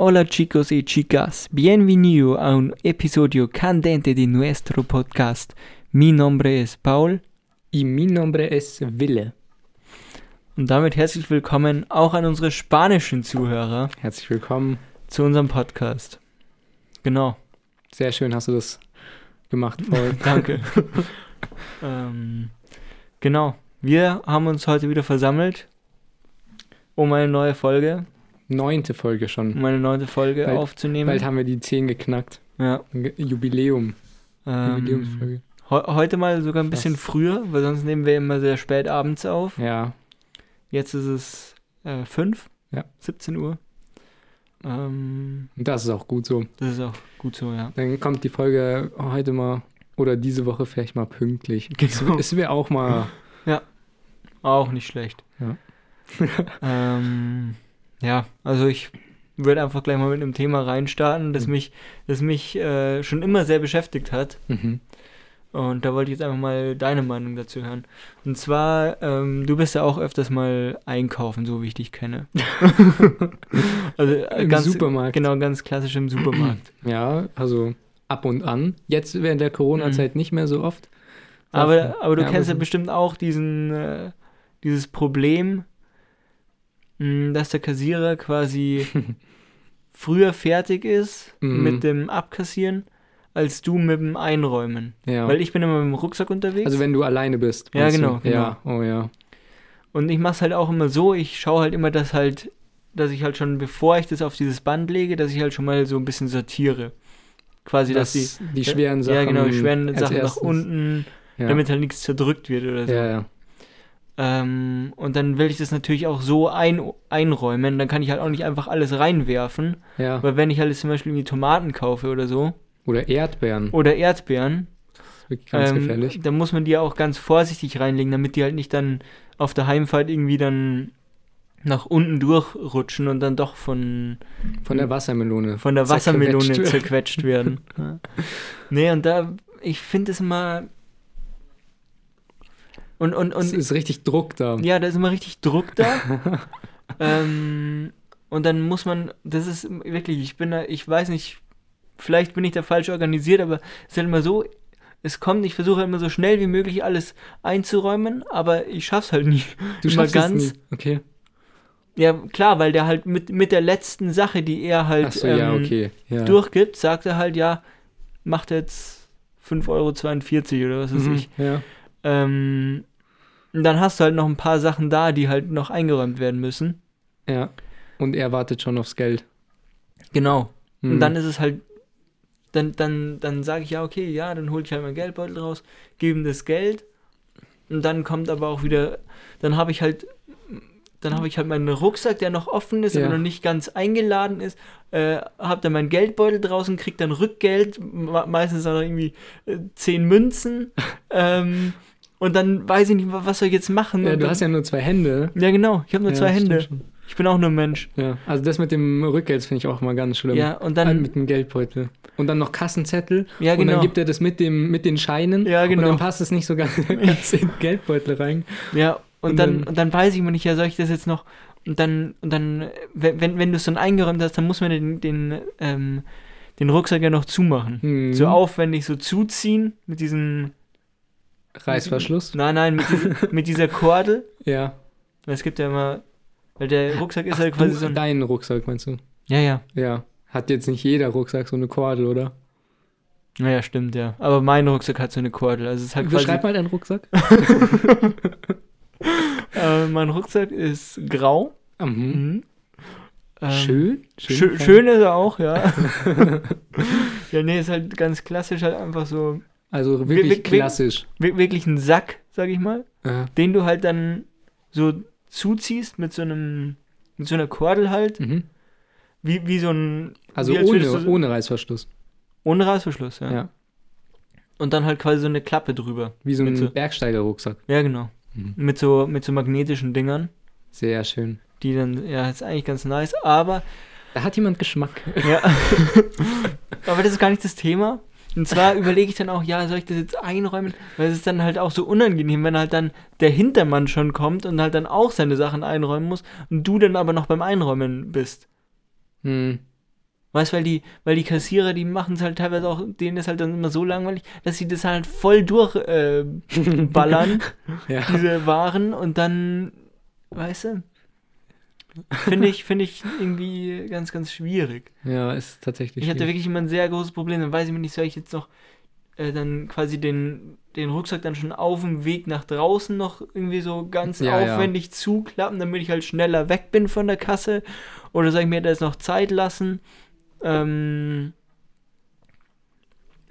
Hola chicos y chicas, bienvenido a un episodio candente de nuestro podcast. Mi nombre es Paul Y mi nombre es Wille. und damit herzlich willkommen auch an unsere spanischen Zuhörer Herzlich willkommen. zu unserem Podcast. Genau, Sehr schön hast du das gemacht, Paul. danke. ähm, genau, wir haben uns heute wieder versammelt, um eine neue Folge, Neunte Folge schon. um eine neunte Folge Bald- aufzunehmen. Bald haben wir die 10 geknackt. ja, Jubiläum. ähm, Jubiläumsfolge. Heu- Heute mal sogar ein bisschen Krass. früher, weil sonst nehmen wir immer sehr spät abends auf. Ja. Jetzt ist es äh, 5, Ja. 17 Uhr. Ähm, das ist auch gut so. das ist auch gut so, ja. Dann kommt die Folge heute mal oder diese Woche vielleicht mal pünktlich. Genau. Es wäre auch mal. Auch nicht schlecht. Ja. ähm, ja, also ich würde einfach gleich mal mit einem Thema reinstarten, das Mhm. mich, das mich äh, schon immer sehr beschäftigt hat. Mhm. Und da wollte ich jetzt einfach mal deine Meinung dazu hören. Und zwar, ähm, du bist ja auch öfters mal einkaufen, so wie ich dich kenne. also äh, Im ganz, Supermarkt. Genau, ganz klassisch im Supermarkt. Ja, also ab und an. Jetzt während der Corona-Zeit nicht mehr so oft. Aber, aber du Ja, kennst ja bestimmt auch diesen, äh, dieses Problem, dass der Kassierer quasi früher fertig ist Mhm. mit dem Abkassieren, als du mit dem Einräumen. Ja. Weil ich bin immer mit dem Rucksack unterwegs. also wenn du alleine bist. Ja, du? genau, Ja, oh ja. und ich mach's halt auch immer so, ich schaue halt immer, dass halt, dass ich halt schon, bevor ich das auf dieses Band lege, dass ich halt schon mal so ein bisschen sortiere. Quasi, dass die, Das, die schweren Sachen. ja genau, die schweren Sachen nach erstes. unten, Ja. damit halt nichts zerdrückt wird oder so. Ja, ja. Ähm, und dann will ich das natürlich auch so ein, einräumen. Dann kann ich halt auch nicht einfach alles reinwerfen. ja. Weil wenn ich halt zum Beispiel Tomaten kaufe oder so, Oder Erdbeeren. oder Erdbeeren, Wirklich ganz ähm, gefährlich. dann muss man die auch ganz vorsichtig reinlegen, damit die halt nicht dann auf der Heimfahrt irgendwie dann nach unten durchrutschen und dann doch von, Von der Wassermelone. von der Wassermelone zerquetscht. zerquetscht werden. ja. Nee, und da, ich finde es immer. Und, und, Es und ist richtig Druck da. Ja, da ist immer richtig Druck da. ähm, und dann muss man, das ist wirklich, ich bin da, ich weiß nicht, vielleicht bin ich da falsch organisiert, aber es ist halt immer so, es kommt, ich versuche halt immer so schnell wie möglich alles einzuräumen, aber ich schaff's halt nie. Du schaffst ganz. es nie. Okay. Ja, klar, weil der halt mit, mit der letzten Sache, die er halt so, ja, ähm, okay. Ja. durchgibt, sagt er halt, ja, macht jetzt 5,42 Euro oder was weiß Mhm, ich. Ja. Ähm, und dann hast du halt noch ein paar Sachen da, die halt noch eingeräumt werden müssen. ja. Und er wartet schon aufs Geld. Genau. Und Mhm. dann ist es halt, dann, dann, dann sage ich ja, okay, ja, dann hole ich halt meinen Geldbeutel raus, gebe ihm das Geld und dann kommt aber auch wieder, dann habe ich halt, dann habe ich halt meinen Rucksack, der noch offen ist, Ja. aber noch nicht ganz eingeladen ist, äh, habe dann meinen Geldbeutel draußen, krieg dann Rückgeld, me- meistens auch noch irgendwie äh, 10 Münzen ähm, und dann weiß ich nicht, wa- was soll ich jetzt machen. Ja, Und du dann, hast ja nur zwei Hände. ja genau, ich habe nur Ja, zwei Hände. schon. Ich bin auch nur ein Mensch. Ja. Also das mit dem Rückgeld finde ich auch mal ganz schlimm. Ja, und Dann dann, mit dem Geldbeutel. Und dann noch Kassenzettel. ja Und genau. dann gibt er das mit, dem, mit den Scheinen. Ja, genau. Und dann passt es nicht so ganz, ganz in den Geldbeutel rein. Ja, und, Und dann, dann- und dann weiß ich immer nicht, ja, soll ich das jetzt noch. Und dann, und dann, wenn, wenn, wenn du es dann eingeräumt hast, dann muss man den, den, ähm, den Rucksack ja noch zumachen. Mhm. So aufwendig so zuziehen mit diesem. Reißverschluss. Nein, nein, mit, diesem, mit dieser Kordel. Ja. Es gibt ja immer. Weil der Rucksack ist Ach, halt quasi du, so ein. dein Rucksack meinst du? Ja, ja. Ja. Hat jetzt nicht jeder Rucksack so eine Kordel, oder? Naja, stimmt, ja. Aber mein Rucksack hat so eine Kordel. Also es ist halt quasi. Beschreib mal deinen Rucksack. Äh, mein Rucksack ist grau. Mhm. Mhm. Ähm, Schön. Schön, schön ist er auch, ja. ja, nee, ist halt ganz klassisch, halt einfach so Also Wir- wirklich wir- wir- klassisch. wir- wirklich ein Sack, sag ich mal, Ja. den du halt dann so zuziehst mit so einem, mit so einer Kordel halt, Mhm. wie, wie so ein, Also ohne, du- ohne Reißverschluss. ohne Reißverschluss, ja. Ja. Und dann halt quasi so eine Klappe drüber. Wie so Mit ein so- Bergsteiger-Rucksack. Ja, genau. Mhm. Mit so, mit so magnetischen Dingern, Sehr schön. die dann, ja, ist eigentlich ganz nice, aber Da hat jemand Geschmack. Ja. Aber das ist gar nicht das Thema. Und zwar überlege ich dann auch, ja, soll ich das jetzt einräumen? Weil es ist dann halt auch so unangenehm, wenn halt dann der Hintermann schon kommt und halt dann auch seine Sachen einräumen muss und du dann aber noch beim Einräumen bist. Hm. Weißt weil die, weil die Kassierer, die machen es halt teilweise auch, denen ist halt dann immer so langweilig, dass sie das halt voll durchballern, äh, ballern, Ja. diese Waren und dann, weißt du, finde ich, finde ich irgendwie ganz, ganz schwierig. ja, ist tatsächlich. Ich hatte schwierig. wirklich immer ein sehr großes Problem. Dann weiß ich mir nicht, soll ich jetzt noch äh, dann quasi den, den Rucksack dann schon auf dem Weg nach draußen noch irgendwie so ganz Ja, ja. aufwendig zuklappen, damit ich halt schneller weg bin von der Kasse? Oder soll ich mir das noch Zeit lassen? Ähm,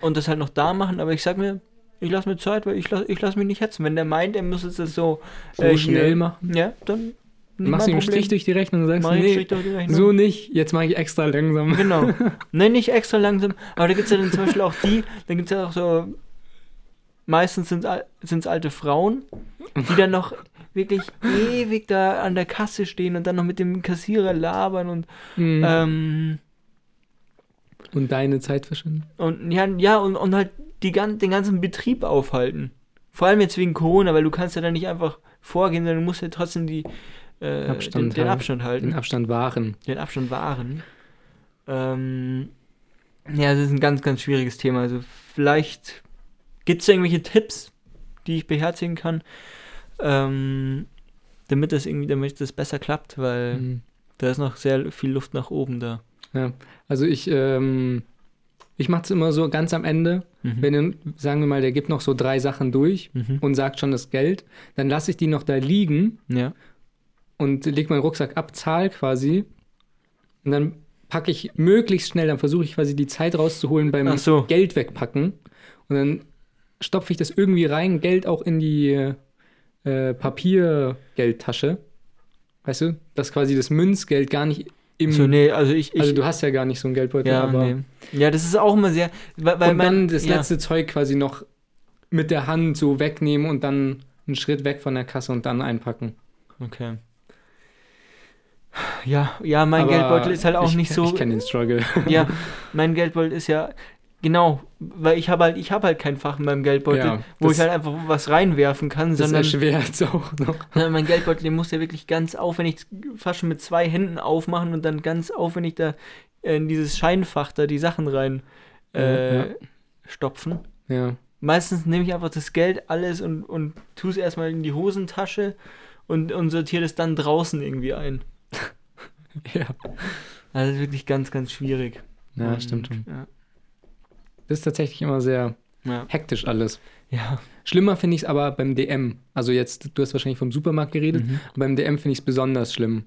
und das halt noch da machen, aber ich sag mir, ich lasse mir Zeit, weil ich lasse ich lass mich nicht hetzen. Wenn der meint, er muss das so, so äh, schnell machen. ja, dann Machst du ihm einen Strich durch die Rechnung und sagst, Mach nee, Strich durch die Rechnung. so nicht, jetzt mache ich extra langsam. Genau. Nein, nicht extra langsam. Aber da gibt es ja dann zum Beispiel auch die, da gibt es ja auch so, meistens sind es alte Frauen, die dann noch wirklich ewig da an der Kasse stehen und dann noch mit dem Kassierer labern und, Mhm. ähm, und deine Zeit verschwenden. und ja, ja und, und halt die, den ganzen Betrieb aufhalten. Vor allem jetzt wegen Corona, weil du kannst ja dann nicht einfach vorgehen, sondern du musst ja trotzdem die, äh, Abstand den, den. Abstand halten. Den Abstand wahren. den Abstand wahren. Ähm, ja, das ist ein ganz, ganz schwieriges Thema. Also vielleicht gibt es irgendwelche Tipps, die ich beherzigen kann, ähm, damit das irgendwie, damit das besser klappt, weil Mhm. da ist noch sehr viel Luft nach oben da. Ja, also ich, ähm, ich mache es immer so ganz am Ende, Mhm. wenn, sagen wir mal, der gibt noch so drei Sachen durch Mhm. und sagt schon das Geld, dann lasse ich die noch da liegen Ja. Und leg meinen Rucksack ab, zahl quasi und dann packe ich möglichst schnell, dann versuche ich quasi die Zeit rauszuholen beim so. Geld wegpacken und dann stopfe ich das irgendwie rein, Geld auch in die äh, Papiergeldtasche, weißt du, dass quasi das Münzgeld gar nicht im, So, nee, also ich, ich also du hast ja gar nicht so einen Geldbeutel, ja, aber nee. ja, das ist auch immer sehr, weil, weil und man, dann das ja. letzte Zeug quasi noch mit der Hand so wegnehmen und dann einen Schritt weg von der Kasse und dann einpacken. Okay. Ja, ja, mein Aber Geldbeutel ist halt auch ich, nicht so. Ich kenne den Struggle. Ja, mein Geldbeutel ist ja genau, weil ich habe halt, ich habe halt kein Fach in meinem Geldbeutel, Ja, wo ich halt einfach was reinwerfen kann, Das sondern, erschwert es auch noch. mein Geldbeutel, den muss ja wirklich ganz aufwendig, fast schon mit zwei Händen aufmachen und dann ganz aufwendig da in dieses Scheinfach da die Sachen rein äh, Ja, stopfen. Ja. Meistens nehme ich einfach das Geld alles und, und tue es erstmal in die Hosentasche und, und sortiere das dann draußen irgendwie ein. Ja. Also das ist wirklich ganz, ganz schwierig. Ja, Und, stimmt schon. Ja. Das ist tatsächlich immer sehr Ja. hektisch alles. ja. Schlimmer finde ich es aber beim DM. Also jetzt, du hast wahrscheinlich vom Supermarkt geredet, Mhm. beim DM finde ich es besonders schlimm.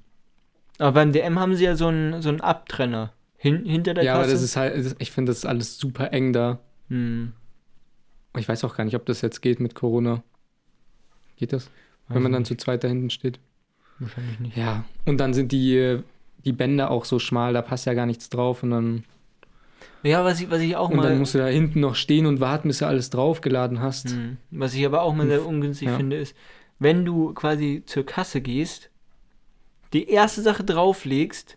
Aber beim DM haben sie ja so einen, so einen Abtrenner hin, hinter der ja, Kasse. aber das ist halt, ich finde das ist alles super eng da. Hm. Ich weiß auch gar nicht, ob das jetzt geht mit Corona. Geht das? Wenn man dann zu zweit da hinten steht? Wahrscheinlich nicht. Ja. Und dann sind die, äh, die Bänder auch so schmal, da passt ja gar nichts drauf und dann, Ja, was ich, was ich auch und mal. dann musst du da hinten noch stehen und warten, bis du alles draufgeladen hast. Hm. Was ich aber auch mal sehr ungünstig Ja. finde, ist, wenn du quasi zur Kasse gehst, die erste Sache drauflegst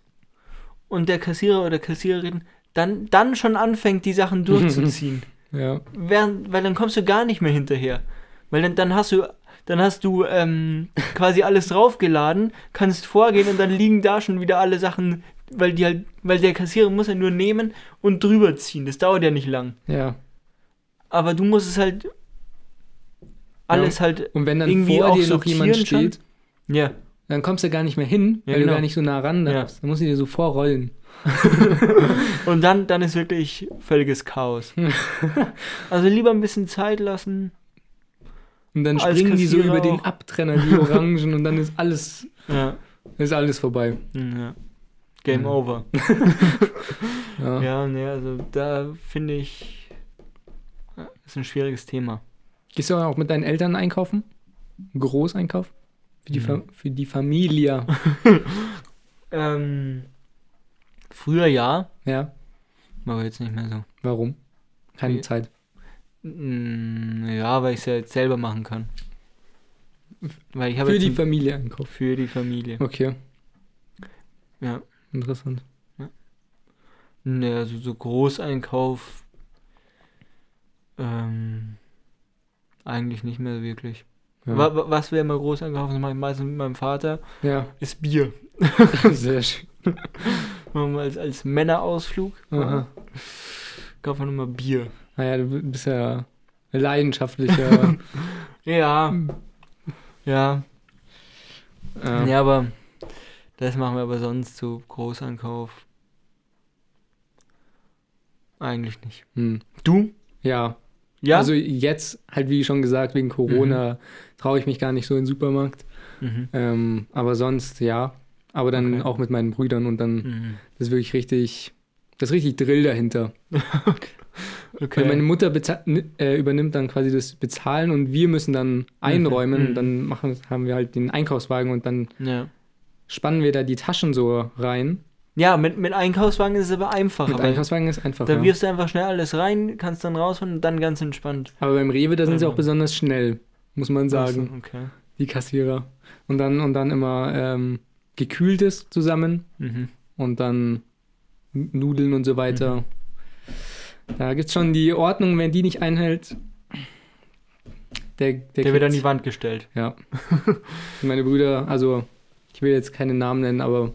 und der Kassierer oder Kassiererin dann, dann schon anfängt, die Sachen durchzuziehen. Ja. Während, weil dann kommst du gar nicht mehr hinterher. Weil dann, dann hast du, dann hast du ähm, quasi alles draufgeladen, kannst vorgehen und dann liegen da schon wieder alle Sachen, weil die halt, weil der Kassierer muss ja nur nehmen und drüber ziehen. Das dauert ja nicht lang. Ja. Aber du musst es halt alles halt, Und wenn dann Irgendwie vor auch dir noch jemand steht, ja. dann kommst du gar nicht mehr hin, Ja, weil genau. du gar nicht so nah ran Ja. darfst. Dann musst du dir so vorrollen. Und dann, dann ist wirklich völliges Chaos. also lieber ein bisschen Zeit lassen. Und dann Als springen die so über den auch. Abtrenner, die Orangen, und dann ist alles, Ja. ist alles vorbei. Hm, ja. Game Ja. over. Ja. Ja, ne, also da finde ich, ist ein schwieriges Thema. Gehst du auch mit deinen Eltern einkaufen? Großeinkauf? Für die, Mhm. Fa für die Familie. Ähm, früher ja, Ja. aber jetzt nicht mehr so. Warum? Keine Wie- Zeit. Ja, weil ich es ja jetzt selber machen kann. Weil ich Für die ein- Familie einkaufen. für die Familie. Okay, Ja. interessant. Ne, also so Großeinkauf ähm, eigentlich nicht mehr wirklich. Ja, Wa wa was wir immer groß einkaufen, das mache ich meistens mit meinem Vater, ja. ist Bier. sehr schön. Machen wir als, als Männerausflug. Aha. Kaufen wir nochmal Bier. Naja, du bist ja leidenschaftlicher. Ja. Ja. äh, Ja, aber das machen wir aber sonst so Großankauf. Eigentlich nicht. hm. Du? Ja, Ja. also jetzt halt wie schon gesagt, wegen Corona traue ich mich gar nicht so in den Supermarkt. mhm. Ähm, aber sonst ja. Aber dann Okay. auch mit meinen Brüdern und dann Mhm. das ist wirklich richtig, das ist richtig Drill dahinter. Okay. Weil meine Mutter äh, übernimmt dann quasi das Bezahlen und wir müssen dann einräumen Mhm. und dann machen, haben wir halt den Einkaufswagen und dann ja. spannen wir da die Taschen so rein. Ja, mit, mit Einkaufswagen ist es aber einfacher. Mit Einkaufswagen ist einfach. Da Ja. wirfst du einfach schnell alles rein, kannst dann rausholen und dann ganz entspannt. Aber beim Rewe, da sind sie Ja. auch besonders schnell, muss man sagen, Ach so, okay. die Kassierer. Und dann, und dann immer ähm, gekühltes zusammen Mhm. und dann Nudeln und so weiter. Mhm. Da gibt es schon die Ordnung, wenn die nicht einhält. Der, der, Der wird an die Wand gestellt. Ja. Meine Brüder, also ich will jetzt keine Namen nennen, aber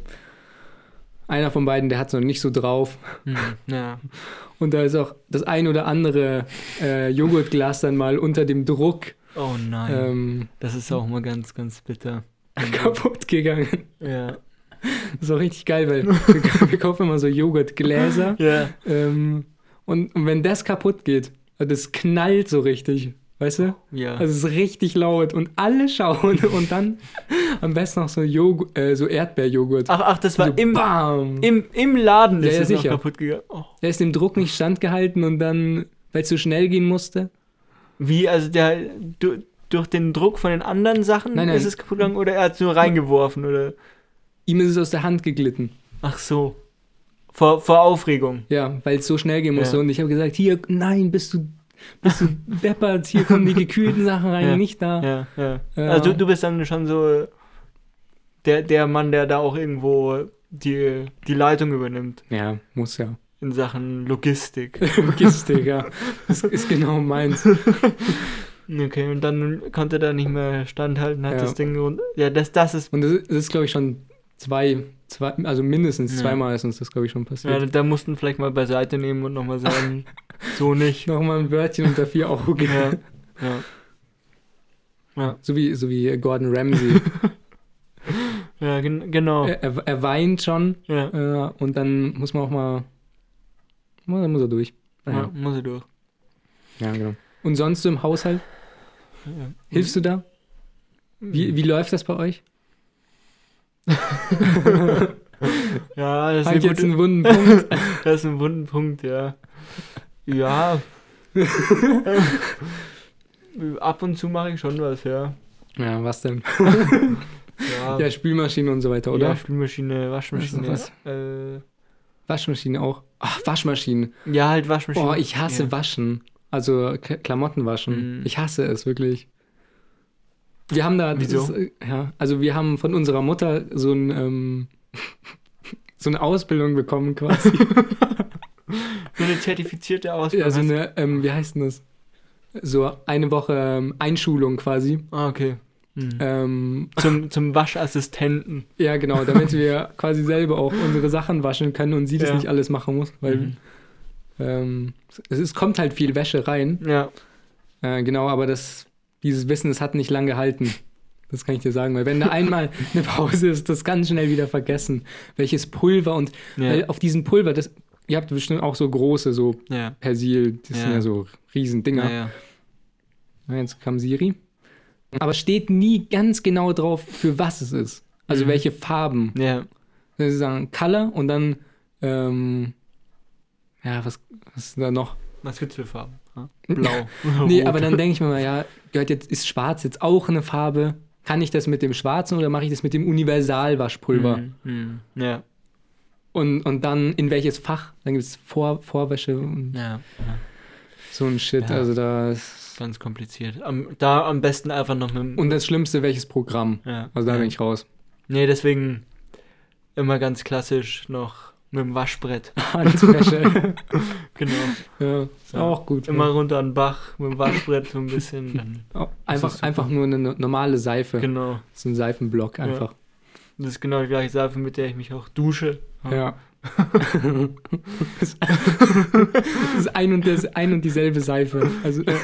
einer von beiden, der hat es noch nicht so drauf. Mhm. Ja. Und da ist auch das ein oder andere äh, Joghurtglas dann mal unter dem Druck Oh nein. ähm, Das ist auch mal ganz, ganz bitter. kaputt gegangen. Ja. Das ist auch richtig geil, weil wir, wir kaufen immer so Joghurtgläser. Ja. Ähm, und, und wenn das kaputt geht, das knallt so richtig, weißt du? Ja. Also es ist richtig laut und alle schauen und dann am besten noch so, Joghurt, äh, so Erdbeerjoghurt. ach, ach, das war so im, Bam! im, im Laden Ja, ist noch sicher. kaputt gegangen. Oh. Der ist dem Druck nicht standgehalten und dann, weil es so schnell gehen musste. Wie, also der du, durch den Druck von den anderen Sachen Nein, nein. ist es kaputt gegangen oder er hat es nur reingeworfen oder? Ihm ist es aus der Hand geglitten. Ach so. Vor, vor Aufregung. Ja, weil es so schnell gehen musste. Ja. Und ich habe gesagt, hier, nein, bist du, bist du deppert, hier kommen die gekühlten Sachen rein, Ja. nicht da. Ja, ja. Also du, du bist dann schon so der, der Mann, der da auch irgendwo die, die Leitung übernimmt Ja, muss ja. in Sachen Logistik. Logistik, ja. Das ist genau meins. Okay, und dann konnte er da nicht mehr standhalten, hat Ja. das Ding. Ja, das, das ist. Und das ist glaube ich, schon zwei, zwei, also mindestens Ja. zweimal ist uns das, glaube ich, schon Ja, passiert. da mussten vielleicht mal beiseite nehmen und nochmal sagen, so nicht. Nochmal ein Wörtchen unter vier Augen. Ja. Ja. Ja, So, wie, so wie Gordon Ramsay. ja gen genau. er, er, er weint schon Ja. äh, und dann muss man auch mal, mal dann muss er durch. ja, Ja, muss er durch. ja genau. Und sonst so im Haushalt, Ja. hilfst du da? Wie, wie läuft das bei euch? Ja, das ist, ich jetzt einen wunden Punkt? das ist ein wunden Punkt, ja. Ja. Ab und zu mache ich schon was, ja. Ja, was denn? Ja, Ja, Spülmaschine und so weiter, oder? ja Spülmaschine, Waschmaschine. Was Äh, Waschmaschine auch. Ach, Waschmaschine. ja, halt Waschmaschine. Boah, ich hasse ja. Waschen. Also Klamotten waschen. Mhm. Ich hasse es wirklich. Wir haben da. Ist, äh, ja, also wir haben von unserer Mutter so ein. Ähm, so eine Ausbildung bekommen quasi. So eine zertifizierte Ausbildung. ja, so eine, ähm, wie heißt denn das? So eine Woche ähm, Einschulung quasi. Ah, okay. Mhm. Ähm, Zum, zum Waschassistenten. ja, genau, damit wir quasi selber auch unsere Sachen waschen können und sie das Ja. nicht alles machen muss, weil Mhm. ähm, es, es kommt halt viel Wäsche rein. Ja. Äh, genau, aber das, dieses Wissen, es hat nicht lang gehalten. Das kann ich dir sagen, weil wenn da einmal eine Pause ist, das ganz schnell wieder vergessen. Welches Pulver und Ja. auf diesem Pulver, das, ihr habt bestimmt auch so große, so Ja. Persil, das sind Ja. ja so riesen Dinger. Ja, ja. Ja, Jetzt kam Siri. Aber steht nie ganz genau drauf, für was es ist. Also Mhm. welche Farben. Ja. Sie sagen Color und dann, ähm, ja, was, was ist da noch? Was gibt's für Farben? Blau. Nee, aber dann denke ich mir mal, ja, gehört jetzt, ist schwarz jetzt auch eine Farbe? Kann ich das mit dem schwarzen oder mache ich das mit dem Universalwaschpulver? Mhm. Mhm. Ja. Und, und dann in welches Fach? Dann gibt es Vor, Vorwäsche und ja. ja. so ein Shit. Ja. Also da ist, Ganz kompliziert. Am, da am besten einfach noch mit und das Schlimmste, welches Programm? ja. Also da bin ich raus. Nee, deswegen immer ganz klassisch noch mit dem Waschbrett. Handwäsche. Genau. ja, Ja. auch gut. Immer runter an den Bach mit dem Waschbrett so ein bisschen. Oh, einfach, einfach nur eine no- normale Seife. genau. So ein Seifenblock einfach. Das ist genau die gleiche Seife, mit der ich mich auch dusche. Ja. das ist ein und, das, ein und dieselbe Seife. Also äh,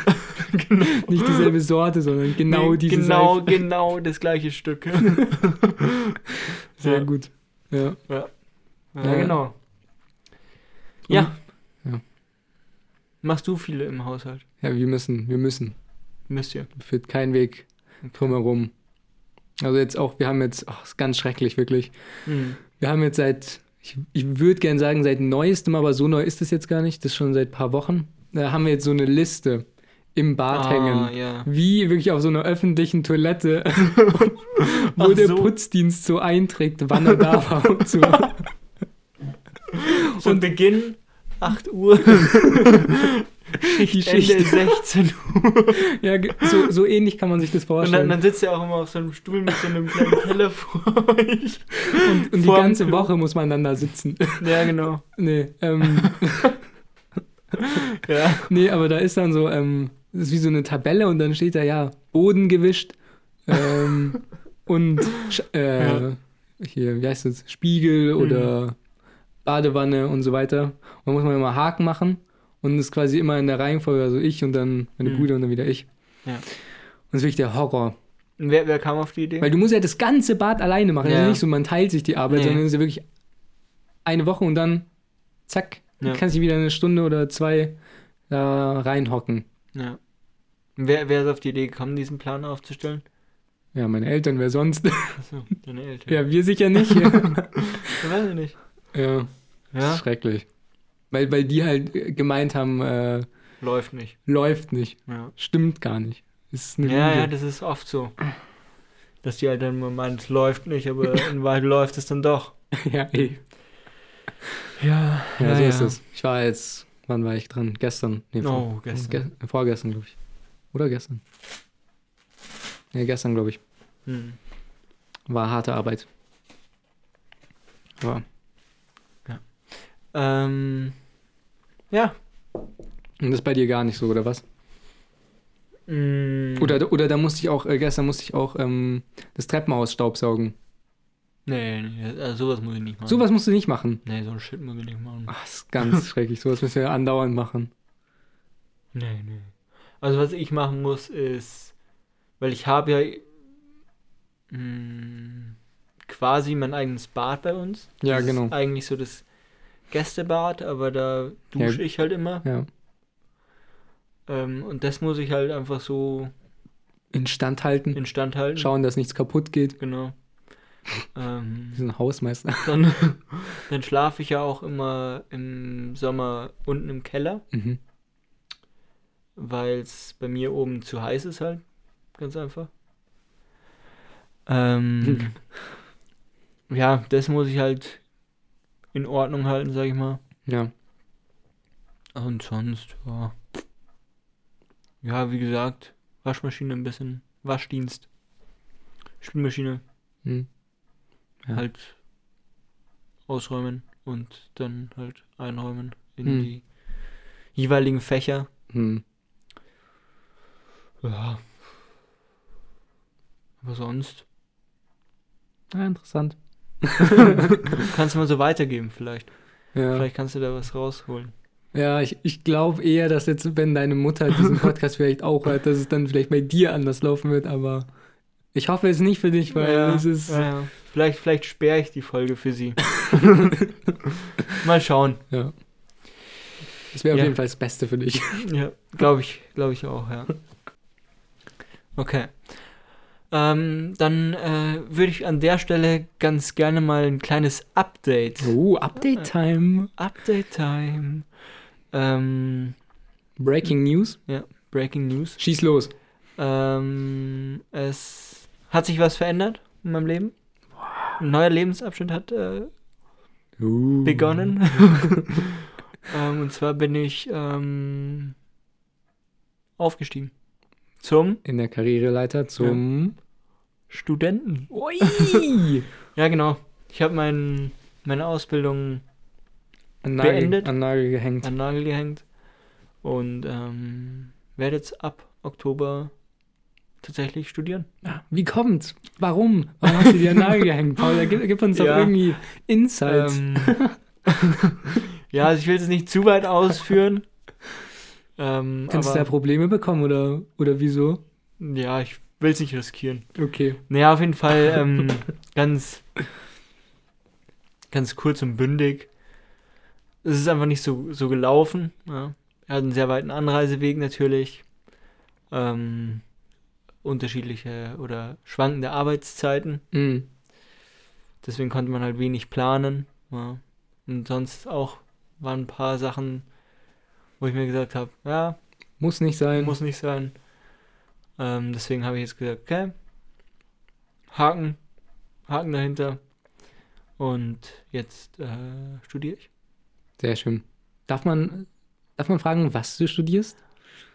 nicht dieselbe Sorte, sondern genau Nee, diese genau, Seife. genau das gleiche Stück. Sehr Ja. gut. Ja. Ja, Ja. genau. Ja. Ja. Machst du viele im Haushalt? ja, wir müssen, wir müssen. Müsst ihr. Führt kein Weg drumherum. Also jetzt auch, wir haben jetzt, ach, ist ganz schrecklich, wirklich. Mhm. Wir haben jetzt seit, ich, ich würde gern sagen, seit neuestem, aber so neu ist es jetzt gar nicht, das ist schon seit ein paar Wochen. Da haben wir jetzt so eine Liste im Bad Ah, hängen. ja. Wie wirklich auf so einer öffentlichen Toilette, wo Ach der so. Putzdienst so einträgt, wann er da war und so. Und Beginn 8 Uhr. Schicht, Schicht. Ende 16 Uhr. Ja, so, so ähnlich kann man sich das Und vorstellen. dann, dann sitzt er auch immer auf so einem Stuhl mit so einem kleinen Teller vor euch. und, und die ganze. Woche muss man dann da sitzen. Ja, genau. nee, ähm, Ja. nee, aber da ist dann so, ähm, das ist wie so eine Tabelle und dann steht da ja Boden gewischt ähm, und äh, Ja. hier, wie heißt das, Spiegel oder Badewanne und so weiter. Und dann muss man immer Haken machen und ist quasi immer in der Reihenfolge, also ich und dann meine Mhm. Brüder und dann wieder ich. Ja. Und das ist wirklich der Horror. Und wer, wer kam auf die Idee? Weil du musst ja das ganze Bad alleine machen. Ja. Also nicht so, man teilt sich die Arbeit, Nee. sondern es ist ja wirklich eine Woche und dann zack, Ja. du kannst dich wieder eine Stunde oder zwei da reinhocken. ja. Und Wer, wer ist auf die Idee gekommen, diesen Plan aufzustellen? Ja, meine Eltern, wer sonst? Achso, deine Eltern. ja, wir sicher nicht. ja, Ich weiß ich nicht. Ja, ist schrecklich. Weil, weil die halt gemeint haben, äh, läuft nicht. läuft nicht. Ja, Stimmt gar nicht. Ist eine ja, ja, Lüge. das ist oft so. Dass die halt dann meinen, es läuft nicht, aber in Wahrheit läuft es dann doch. ja, ey. Ja, Ja, so ist es. Ich war jetzt, wann war ich dran? Gestern. Nee, Oh, gestern. Ge vorgestern, glaube ich. Oder gestern? Nee, gestern, glaube ich. Hm. War harte Arbeit. Ja. Ähm, ja. Und das ist bei dir gar nicht so, oder was? Mm, Oder, oder da musste ich auch, äh, gestern musste ich auch ähm, das Treppenhaus staubsaugen. Nee, nee, also sowas muss ich nicht machen. Sowas musst du nicht machen. Nee, so ein Shit muss ich nicht machen. Ach, das ist ganz schrecklich. Sowas müssen wir andauernd machen. Nee, nee. Also was ich machen muss ist, weil ich habe ja mh, quasi mein eigenes Bad bei uns. Ja, Das genau. Ist eigentlich so das Gästebad, aber da Ja. dusche ich halt immer. Ja. Ähm, und das muss ich halt einfach so Instand halten. instand halten. Schauen, dass nichts kaputt geht. Genau. Ähm, sind ein Hausmeister. dann dann schlafe ich ja auch immer im Sommer unten im Keller, Mhm. weil es bei mir oben zu heiß ist halt. Ganz einfach. Ähm, ja, das muss ich halt in Ordnung halten, sag ich mal. Ja. Und sonst, ja. Ja, wie gesagt, Waschmaschine ein bisschen, Waschdienst, Spülmaschine Hm. Ja. halt ausräumen und dann halt einräumen in Hm. die jeweiligen Fächer. Hm. Ja. Aber sonst Ah, interessant. kannst du mal so weitergeben vielleicht. Ja. Vielleicht kannst du da was rausholen. Ja, ich, ich glaube eher, dass jetzt, wenn deine Mutter diesen Podcast vielleicht auch hört, dass es dann vielleicht bei dir anders laufen wird, aber ich hoffe es nicht für dich, weil ja, es ist. ja. Vielleicht, vielleicht sperre ich die Folge für sie. mal schauen. Ja. Das wäre auf jeden Fall das Beste für dich. Ja, glaube ich, glaube ich auch, ja. Okay. Ähm, dann äh, würde ich an der Stelle ganz gerne mal ein kleines Update. Oh, Update-Time. Update Time. Ähm, Breaking News. Breaking News. Schieß los. Ähm, es hat sich was verändert in meinem Leben. Ein neuer Lebensabschnitt hat äh, Uh. begonnen. ähm, und zwar bin ich ähm, aufgestiegen zum In der Karriereleiter zum. Studenten. Ui! Ja, genau. Ich habe mein, meine Ausbildung An Nagel, Beendet. an Nagel gehängt. an Nagel gehängt und ähm, werde jetzt ab Oktober tatsächlich studieren. Ah, Wie kommt's? Warum? Warum hast du dir an Nagel gehängt, Paul? Gib, gib uns doch Ja. irgendwie Insights. Ähm, Ja, also ich will es nicht zu weit ausführen. Ähm, Kannst du da aber, Probleme bekommen oder, oder wieso? ja, ich will es nicht riskieren. Okay. Naja, auf jeden Fall ähm, ganz, ganz kurz und bündig. Es ist einfach nicht so, so gelaufen. Ja. Er hat einen sehr weiten Anreiseweg natürlich. Ähm, unterschiedliche oder schwankende Arbeitszeiten. Mhm. Deswegen konnte man halt wenig planen. Ja. Und sonst auch waren ein paar Sachen, wo ich mir gesagt habe, ja, Muss nicht sein. muss nicht sein. Ähm, deswegen habe ich jetzt gesagt, okay, Haken, Haken dahinter. Und jetzt äh, studiere ich. Sehr schön. Darf man, darf man fragen, was du studierst?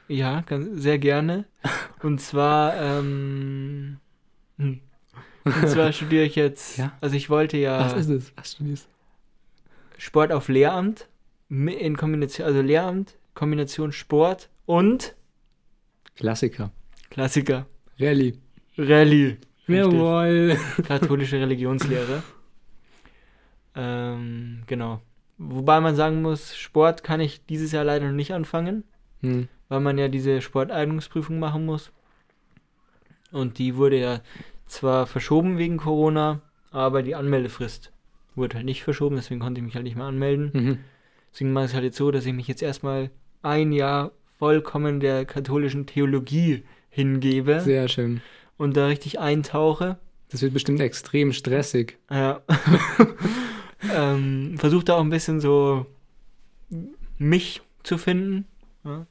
Ja, ganz, sehr gerne. Und zwar, ähm, hm. und zwar studiere ich jetzt, Ja. also ich wollte ja Was ist es? Was studierst Sport auf Lehramt in Kombination, also Lehramt, Kombination Sport und Klassiker. Klassiker, Rallye. Rallye. Jawohl. Katholische Religionslehre. Ähm, genau. Wobei man sagen muss, Sport kann ich dieses Jahr leider noch nicht anfangen, Hm. weil man ja diese Sporteignungsprüfung machen muss. Und die wurde ja zwar verschoben wegen Corona, aber die Anmeldefrist wurde halt nicht verschoben, deswegen konnte ich mich halt nicht mehr anmelden. Mhm. Deswegen mache ich es halt jetzt so, dass ich mich jetzt erstmal ein Jahr vollkommen der katholischen Theologie hingebe Sehr schön. und da richtig eintauche. Das wird bestimmt extrem stressig. Ja. ähm, Versuche da auch ein bisschen so mich zu finden ja,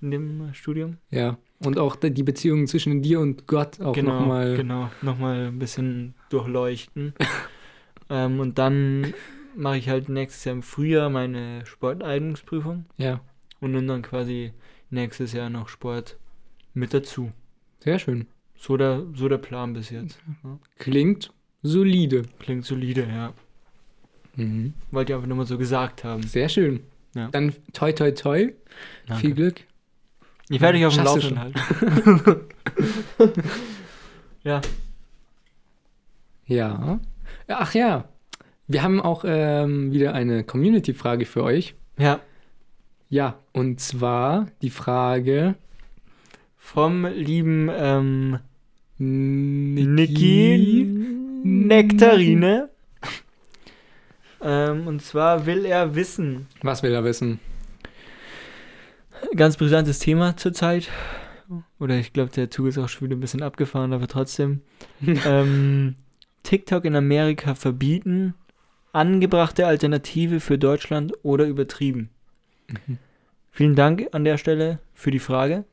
in dem Studium. Ja. Und auch die Beziehung zwischen dir und Gott auch genau, nochmal. genau, nochmal ein bisschen durchleuchten. ähm, und dann mache ich halt nächstes Jahr im Frühjahr meine Sporteignungsprüfung Ja. und dann quasi nächstes Jahr noch Sport mit dazu. Sehr schön. So der, so der Plan bis jetzt. Klingt solide. Klingt solide, ja. Mhm. Wollte ich einfach nur mal so gesagt haben. Sehr schön. Ja. Dann toi toi toi. Danke. Viel Glück. Ich werde dich auf dem Laufenden halten. ja. Ja. Ach ja. Wir haben auch ähm, wieder eine Community-Frage für euch. Ja. Ja, und zwar die Frage. Vom lieben ähm, Niki. Nektarine. ähm, und zwar will er wissen. Was will er wissen? Ganz brisantes Thema zurzeit. Oder ich glaube, der Zug ist auch schon wieder ein bisschen abgefahren, aber trotzdem. ähm, TikTok in Amerika verbieten. Angebrachte Alternative für Deutschland oder übertrieben? Mhm. Vielen Dank an der Stelle für die Frage.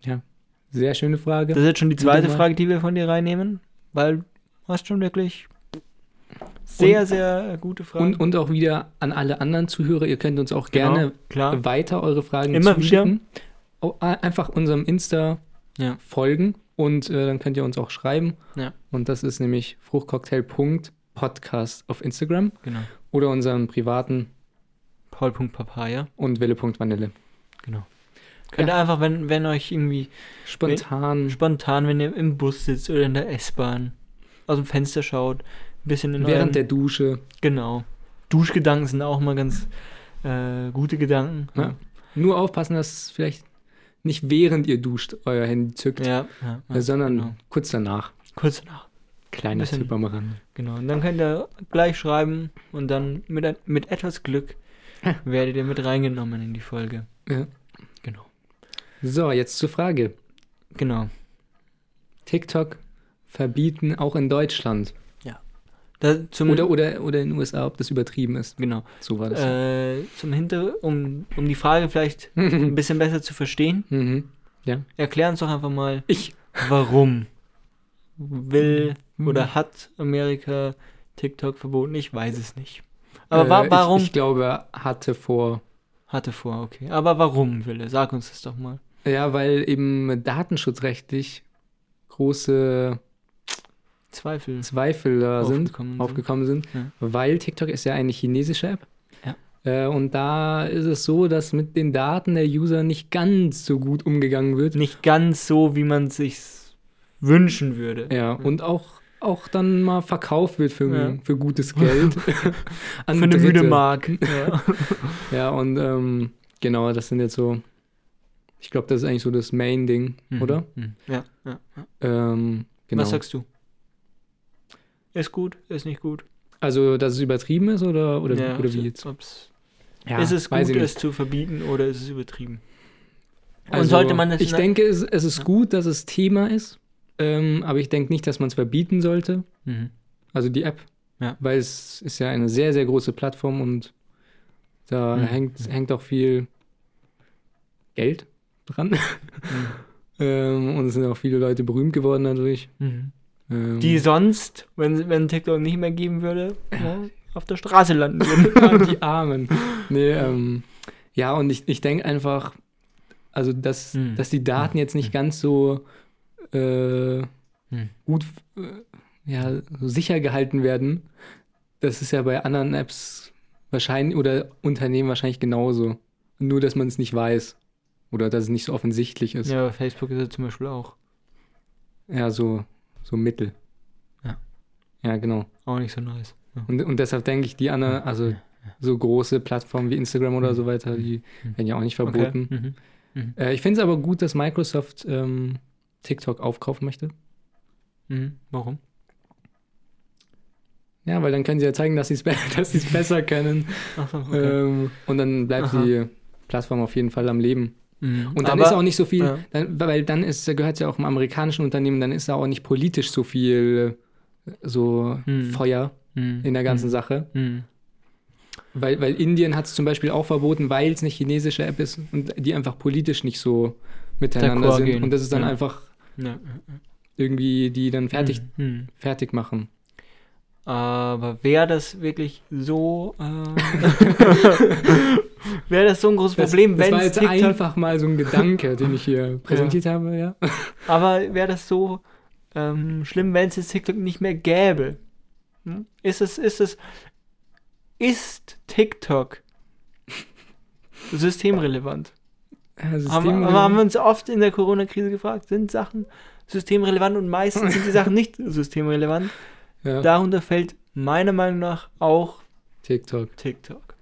Sehr schöne Frage. Das ist jetzt schon die Wieder zweite. Frage, die wir von dir reinnehmen, weil du hast schon wirklich sehr, sehr gute Fragen. Und, und auch wieder an alle anderen Zuhörer, ihr könnt uns auch Genau, gerne klar. weiter eure Fragen Immer zuschicken. A- einfach unserem Insta Ja. folgen und äh, dann könnt ihr uns auch schreiben. Ja. Und das ist nämlich fruchtcocktail.podcast auf Instagram Genau. oder unseren privaten Paul.papaya. und wille.vanille. Genau. Könnt ihr einfach, wenn, wenn euch irgendwie Spontan. spontan, wenn ihr im Bus sitzt oder in der S-Bahn, aus dem Fenster schaut, ein bisschen in während eurem, der Dusche. Genau. Duschgedanken sind auch mal ganz äh, gute Gedanken. Ja. Nur aufpassen, dass vielleicht nicht während ihr duscht euer Handy zückt, Ja, ja, ja, äh, sondern genau. kurz danach. kurz danach. Kleiner Bisschen- Tipp am Rande. Genau. Und dann könnt ihr gleich schreiben und dann mit, mit etwas Glück werdet ihr mit reingenommen in die Folge. Ja. So, jetzt zur Frage. Genau. TikTok verbieten auch in Deutschland. Zum, Oder, oder, oder in den USA, ob das übertrieben ist. genau. So war das. Äh, zum Hinter, um, um die Frage vielleicht ein bisschen besser zu verstehen, mhm. erklär uns doch einfach mal, Ich. warum will Mhm. oder hat Amerika TikTok verboten? Ich weiß es nicht. Aber äh, wa warum? Ich, ich glaube, hatte vor. hatte vor, okay. Aber warum will er? Sag uns das doch mal. Ja, weil eben datenschutzrechtlich große Zweifel Zweifel da sind, aufgekommen sind. aufgekommen sind, Ja. weil TikTok ist ja eine chinesische App. Ja. Äh, und da ist es so, dass mit den Daten der User nicht ganz so gut umgegangen wird. Nicht ganz so, wie man sich wünschen würde. Ja, und auch auch dann mal verkauft wird für, Ja. für gutes Geld. an Für eine müde Mark. Ja. Ja, und ähm, genau, das sind jetzt so, ich glaube, das ist eigentlich so das Main-Ding, oder? Mhm. Ja, ja. ja. Ähm, genau. Was sagst du? Ist gut, ist nicht gut. also, dass es übertrieben ist oder, oder, ja, oder wie jetzt? ob's- Ja, ist es gut, es zu verbieten oder ist es übertrieben? Und Also, sollte man das ich denke, es, es ist Ja. gut, dass es Thema ist, ähm, aber ich denke nicht, dass man es verbieten sollte. Mhm. Also die App. Ja. Weil es ist ja eine sehr, sehr große Plattform und da Mhm. hängt, hängt auch viel Geld dran. Mhm. ähm, und es sind auch viele Leute berühmt geworden dadurch. Mhm. Ähm, Die sonst, wenn, wenn TikTok nicht mehr geben würde, ja, auf der Straße landen würden. Die Armen. Nee, ähm, ja, und ich, ich denke einfach, also dass, Hm. dass die Daten jetzt nicht ganz so äh, Hm. gut äh, ja, so sicher gehalten werden. Das ist ja bei anderen Apps wahrscheinlich oder Unternehmen wahrscheinlich genauso. Nur, dass man es nicht weiß. Oder dass es nicht so offensichtlich ist. ja, bei Facebook ist es zum Beispiel auch. Ja, so, so mittel. Ja. Ja, genau. Auch nicht so nice. Ja. Und, und deshalb denke ich, die anderen, also so große Plattformen wie Instagram oder so weiter, die Mhm. werden ja auch nicht verboten. Okay. Mhm. Äh, ich finde es aber gut, dass Microsoft ähm, TikTok aufkaufen möchte. Mhm. Warum? Ja, weil dann können sie ja zeigen, dass sie es be sie's besser können. Ach okay. Ähm, und dann bleibt Aha. die Plattform auf jeden Fall am Leben. Mhm. Und dann Aber- ist auch nicht so viel, ja. dann, weil dann ist, gehört es ja auch im amerikanischen Unternehmen, dann ist da auch nicht politisch so viel so Mhm. Feuer Mhm. in der ganzen Mhm. Sache. Mhm. Weil, weil Indien hat es zum Beispiel auch verboten, weil es eine chinesische App ist und die einfach politisch nicht so miteinander sind. gehen. Und das ist dann Ja. einfach Ja. irgendwie, die dann fertig, fertig machen. Aber wäre das wirklich so, äh, wäre das so ein großes Problem, das wenn war es jetzt TikTok, einfach mal so ein Gedanke, den ich hier präsentiert habe, ja. aber wäre das so ähm, schlimm, wenn es jetzt TikTok nicht mehr gäbe? Hm? Ist es, ist es, ist TikTok systemrelevant? Ja, Haben, System- aber haben wir uns oft in der Corona-Krise gefragt, sind Sachen systemrelevant und meistens sind die Sachen nicht systemrelevant. ja, Darunter fällt meiner Meinung nach auch TikTok. TikTok.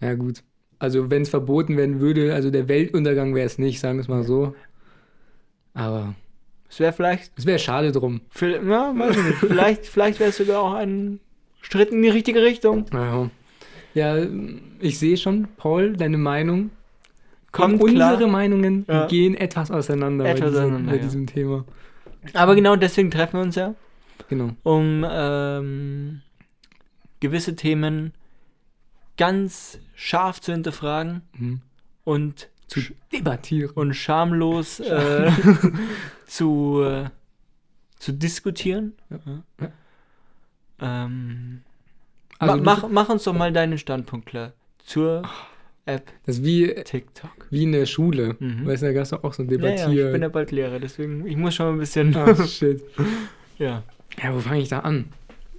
Ja, gut. Also, wenn es verboten werden würde, also der Weltuntergang wäre es nicht, sagen wir es mal so. Aber Es wäre vielleicht es wäre schade drum. Für, ja, weiß ich nicht. Vielleicht, vielleicht wäre es sogar auch ein Schritt in die richtige Richtung. Ja, ja ich sehe schon, Paul, deine Meinung. Kommt unsere klar. Meinungen Ja. gehen etwas auseinander Etwas bei, diesem, bei ja. diesem Thema. Aber genau deswegen treffen wir uns ja, Genau. um ähm, gewisse Themen ganz scharf zu hinterfragen Mhm. und, Zu debattieren. und schamlos äh, zu, äh, zu diskutieren. Ja. Ähm, Also ma, mach, mach uns doch mal deinen Standpunkt klar zur App Das ist wie, TikTok. wie in der Schule. Mhm. Weißt du, da gab es auch so ein Ja, ja, Debattier. ich bin ja bald Lehrer, deswegen ich muss schon mal ein bisschen. Ah, shit. ja. Ja, wo fange ich da an?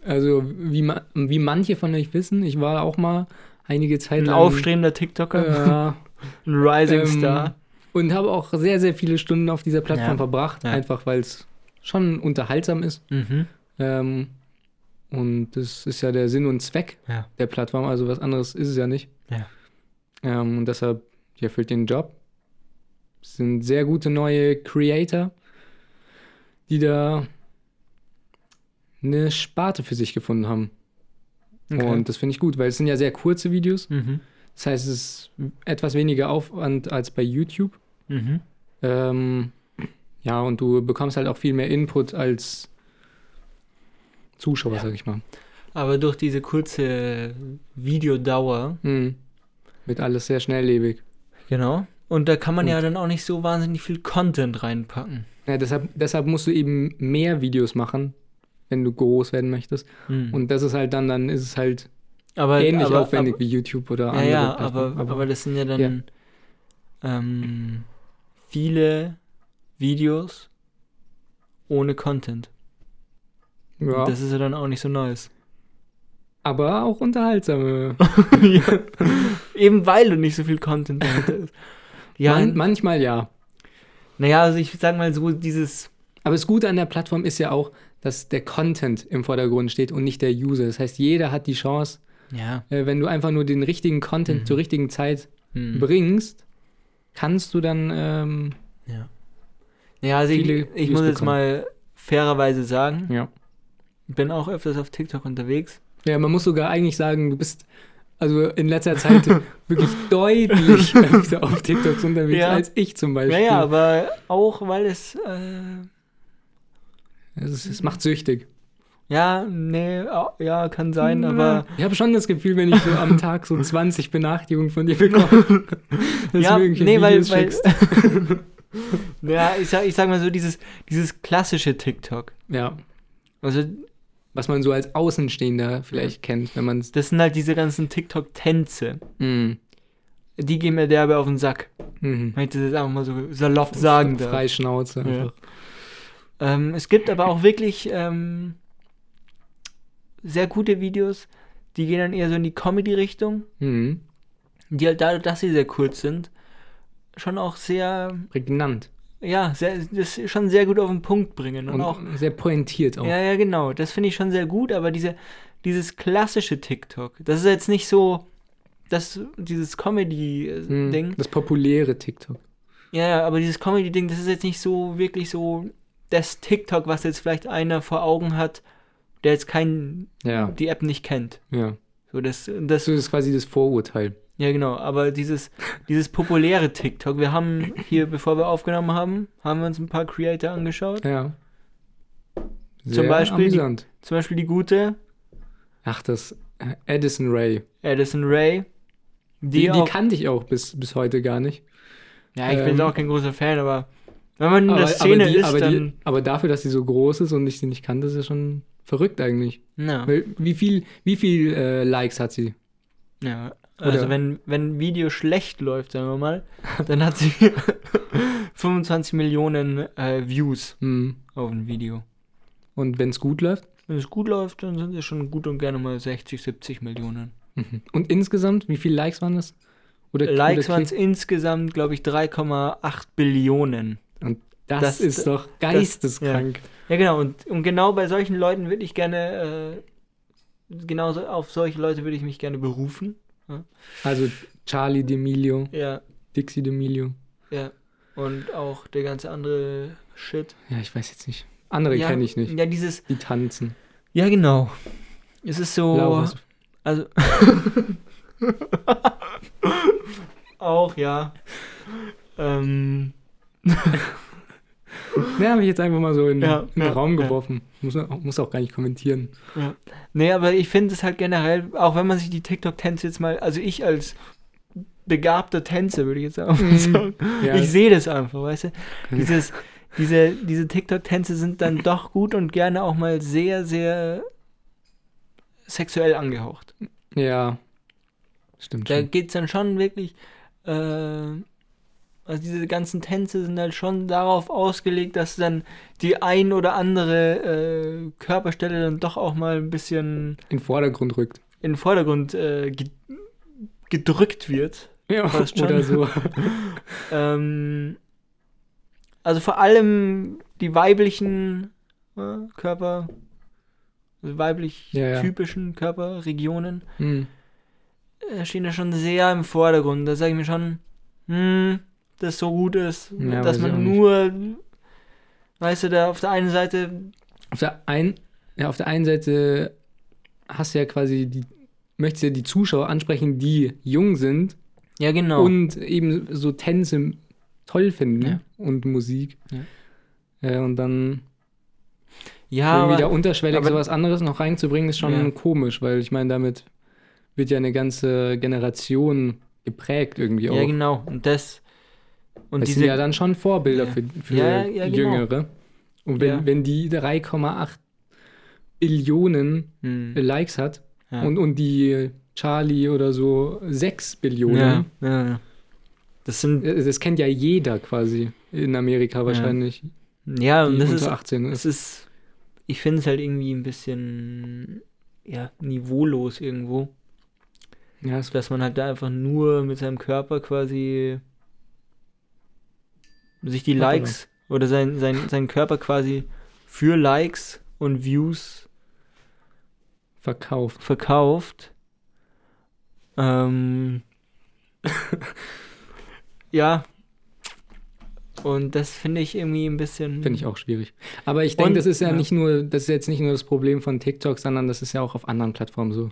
Also, wie, ma wie manche von euch wissen, ich war auch mal einige Zeit Ein lang. aufstrebender TikToker, Äh, ein Rising ähm, Star. und habe auch sehr, sehr viele Stunden auf dieser Plattform Ja. verbracht, Ja. einfach weil es schon unterhaltsam ist. Mhm. Ähm, und das ist ja der Sinn und Zweck Ja. der Plattform, also was anderes ist es ja nicht. Ja. Ähm, und deshalb, die erfüllt den Job. Es sind sehr gute neue Creator, die da eine Sparte für sich gefunden haben. Okay. Und das finde ich gut, weil es sind ja sehr kurze Videos. mhm. Das heißt, es ist etwas weniger Aufwand als bei YouTube. Mhm. Ähm, ja, und du bekommst halt auch viel mehr Input als Zuschauer, Ja. sag ich mal. Aber durch diese kurze Videodauer, Mhm. Wird alles sehr schnelllebig. genau, und da kann man Und- ja dann auch nicht so wahnsinnig viel Content reinpacken. Ja, deshalb, deshalb musst du eben mehr Videos machen, wenn du groß werden möchtest. Mhm. Und das ist halt dann, dann ist es halt aber, ähnlich aber, aufwendig aber, wie YouTube oder Ja, andere ja, Plattformen. aber, aber, das sind ja dann ähm, viele Videos ohne Content. ja, Das ist ja dann auch nicht so nice. aber auch unterhaltsame. ja. Eben weil du nicht so viel Content ist. Ja, Man, manchmal ja. naja, also ich sag mal so, dieses. Aber das Gute an der Plattform ist ja auch, dass der Content im Vordergrund steht und nicht der User. Das heißt, jeder hat die Chance, Ja. äh, wenn du einfach nur den richtigen Content Mhm. zur richtigen Zeit Hm. bringst, kannst du dann ähm, Ja. Ja, also ich, ich muss jetzt mal fairerweise sagen, ja. ich bin auch öfters auf TikTok unterwegs. Ja, man muss sogar eigentlich sagen, du bist also in letzter Zeit wirklich deutlich öfter auf TikToks unterwegs Ja. als ich zum Beispiel. Ja, ja, aber auch, weil es, äh, es, es macht süchtig. ja, nee, au- ja, kann sein, aber Ich habe schon das Gefühl, wenn ich so am Tag so 20 Benachrichtigungen von dir bekomme, ja, nee, weil, Videos weil ja, ich sag, ich sag mal so, dieses, dieses klassische TikTok. Ja, Also, was man so als Außenstehender vielleicht kennt, wenn man das sind halt diese ganzen TikTok-Tänze. Mhm. Die gehen mir derbe auf den Sack. Mhm. Wenn ich das jetzt einfach mal so salopp sagen darf. Freischnauze Ja. einfach. Ähm, es gibt aber auch wirklich ähm, sehr gute Videos, die gehen dann eher so in die Comedy-Richtung, Mhm. die halt dadurch, dass sie sehr kurz sind, schon auch sehr, Prägnant. ja, sehr, das schon sehr gut auf den Punkt bringen. Und, Und auch, sehr pointiert auch. ja, ja, genau, das finde ich schon sehr gut, aber diese, dieses klassische TikTok, das ist jetzt nicht so, das, dieses Mhm. Comedy-Ding, Das populäre TikTok. ja, ja, aber dieses Comedy-Ding, das ist jetzt nicht so wirklich so das TikTok, was jetzt vielleicht einer vor Augen hat, der jetzt kein, Ja, die App nicht kennt. ja. So, das, das, Das ist quasi das Vorurteil. ja genau, aber dieses, dieses populäre TikTok, wir haben hier, bevor wir aufgenommen haben, haben wir uns ein paar Creator angeschaut. Ja. Zum Beispiel die-. Zum Beispiel die gute Ach, das äh, Addison Ray. Addison Ray. Die, Die, die auch, kannte ich auch bis, bis heute gar nicht. ja, ich bin ähm, jetzt auch kein großer Fan, aber wenn man in Aber, der Szene aber, die, ist, aber, dann, die, aber dafür, dass sie so groß ist und ich sie nicht kannte, ist ja schon verrückt eigentlich. Weil, wie viel, wie viel äh, Likes hat sie? ja, also Oder- wenn, wenn ein Video schlecht läuft, sagen wir mal, dann hat sie 25 Millionen äh, Views Hm. auf ein Video. Und wenn es gut läuft? Wenn es gut läuft, dann sind es schon gut und gerne mal 60, 70 Millionen. Mhm. Und insgesamt, wie viele Likes waren das? Oder, Likes waren es insgesamt, glaube ich, 3,8 Billionen. Und das, Das- ist doch geisteskrank. Ja, genau. Und, und genau bei solchen Leuten würde ich gerne, äh, genauso auf solche Leute würde ich mich gerne berufen. Also Charlie D'Amelio, Ja, Dixie D'Amelio. ja. Und auch der ganze andere Shit. Ja, ich weiß jetzt nicht. Andere ja, kenne ich nicht. Ja, dieses. Die tanzen. Ja, genau. Es ist so. Laura Also. auch, ja. Ähm, Ja, habe ich jetzt einfach mal so in, Ja, in den ja, Raum ja. geworfen. Muss, muss auch gar nicht kommentieren. Ja. Nee, aber ich finde es halt generell, auch wenn man sich die TikTok-Tänze jetzt mal, also ich als begabter Tänzer, würde ich jetzt Mhm. sagen, Ja. ich sehe das einfach, weißt du? Dieses, diese diese TikTok-Tänze sind dann doch gut und gerne auch mal sehr, sehr sexuell angehaucht. Ja. Stimmt Da geht es dann schon wirklich, äh, also diese ganzen Tänze sind halt schon darauf ausgelegt, dass dann die ein oder andere äh, Körperstelle dann doch auch mal ein bisschen In den Vordergrund rückt. in den Vordergrund äh, ge gedrückt wird. Ja, Fast schon. oder so. Ähm, also vor allem die weiblichen äh, Körper, also weiblich Ja, ja. typischen Körperregionen Hm. äh, stehen da schon sehr im Vordergrund. Da sage ich mir schon, hm, dass so gut ist, Ja, dass man nur, weißt du, da auf der einen Seite, Auf der, ein, ja, auf der einen Seite hast du ja quasi die, möchtest ja die Zuschauer ansprechen, die jung sind ja genau, und eben so Tänze toll finden Ja. und Musik. Ja. Äh, und dann ja, irgendwie da aber, unterschwellig aber- sowas anderes noch reinzubringen, ist schon Ja. komisch, weil ich meine, damit wird ja eine ganze Generation geprägt irgendwie auch. ja genau, und das, und das diese, sind ja dann schon Vorbilder Ja. für, für Ja, ja, genau. Jüngere. Und wenn, wenn die 3,8 Billionen hm, Likes hat und, und die Charlie oder so 6 Billionen, ja, ja, ja. das sind, äh, das kennt ja jeder quasi in Amerika wahrscheinlich, ja, und das ist, 18 es ist. ist, ich finde es halt irgendwie ein bisschen, ja, niveaulos irgendwo. Ja, dass man halt da einfach nur mit seinem Körper quasi sich die. Likes oder sein, sein, seinen Körper quasi für Likes und Views Verkauft. verkauft. Ähm, ja. Und das finde ich irgendwie ein bisschen. Finde ich auch schwierig. Aber ich denke, das ist ja, ja. nicht nur, das ist jetzt nicht nur das Problem von TikTok, sondern das ist ja auch auf anderen Plattformen so.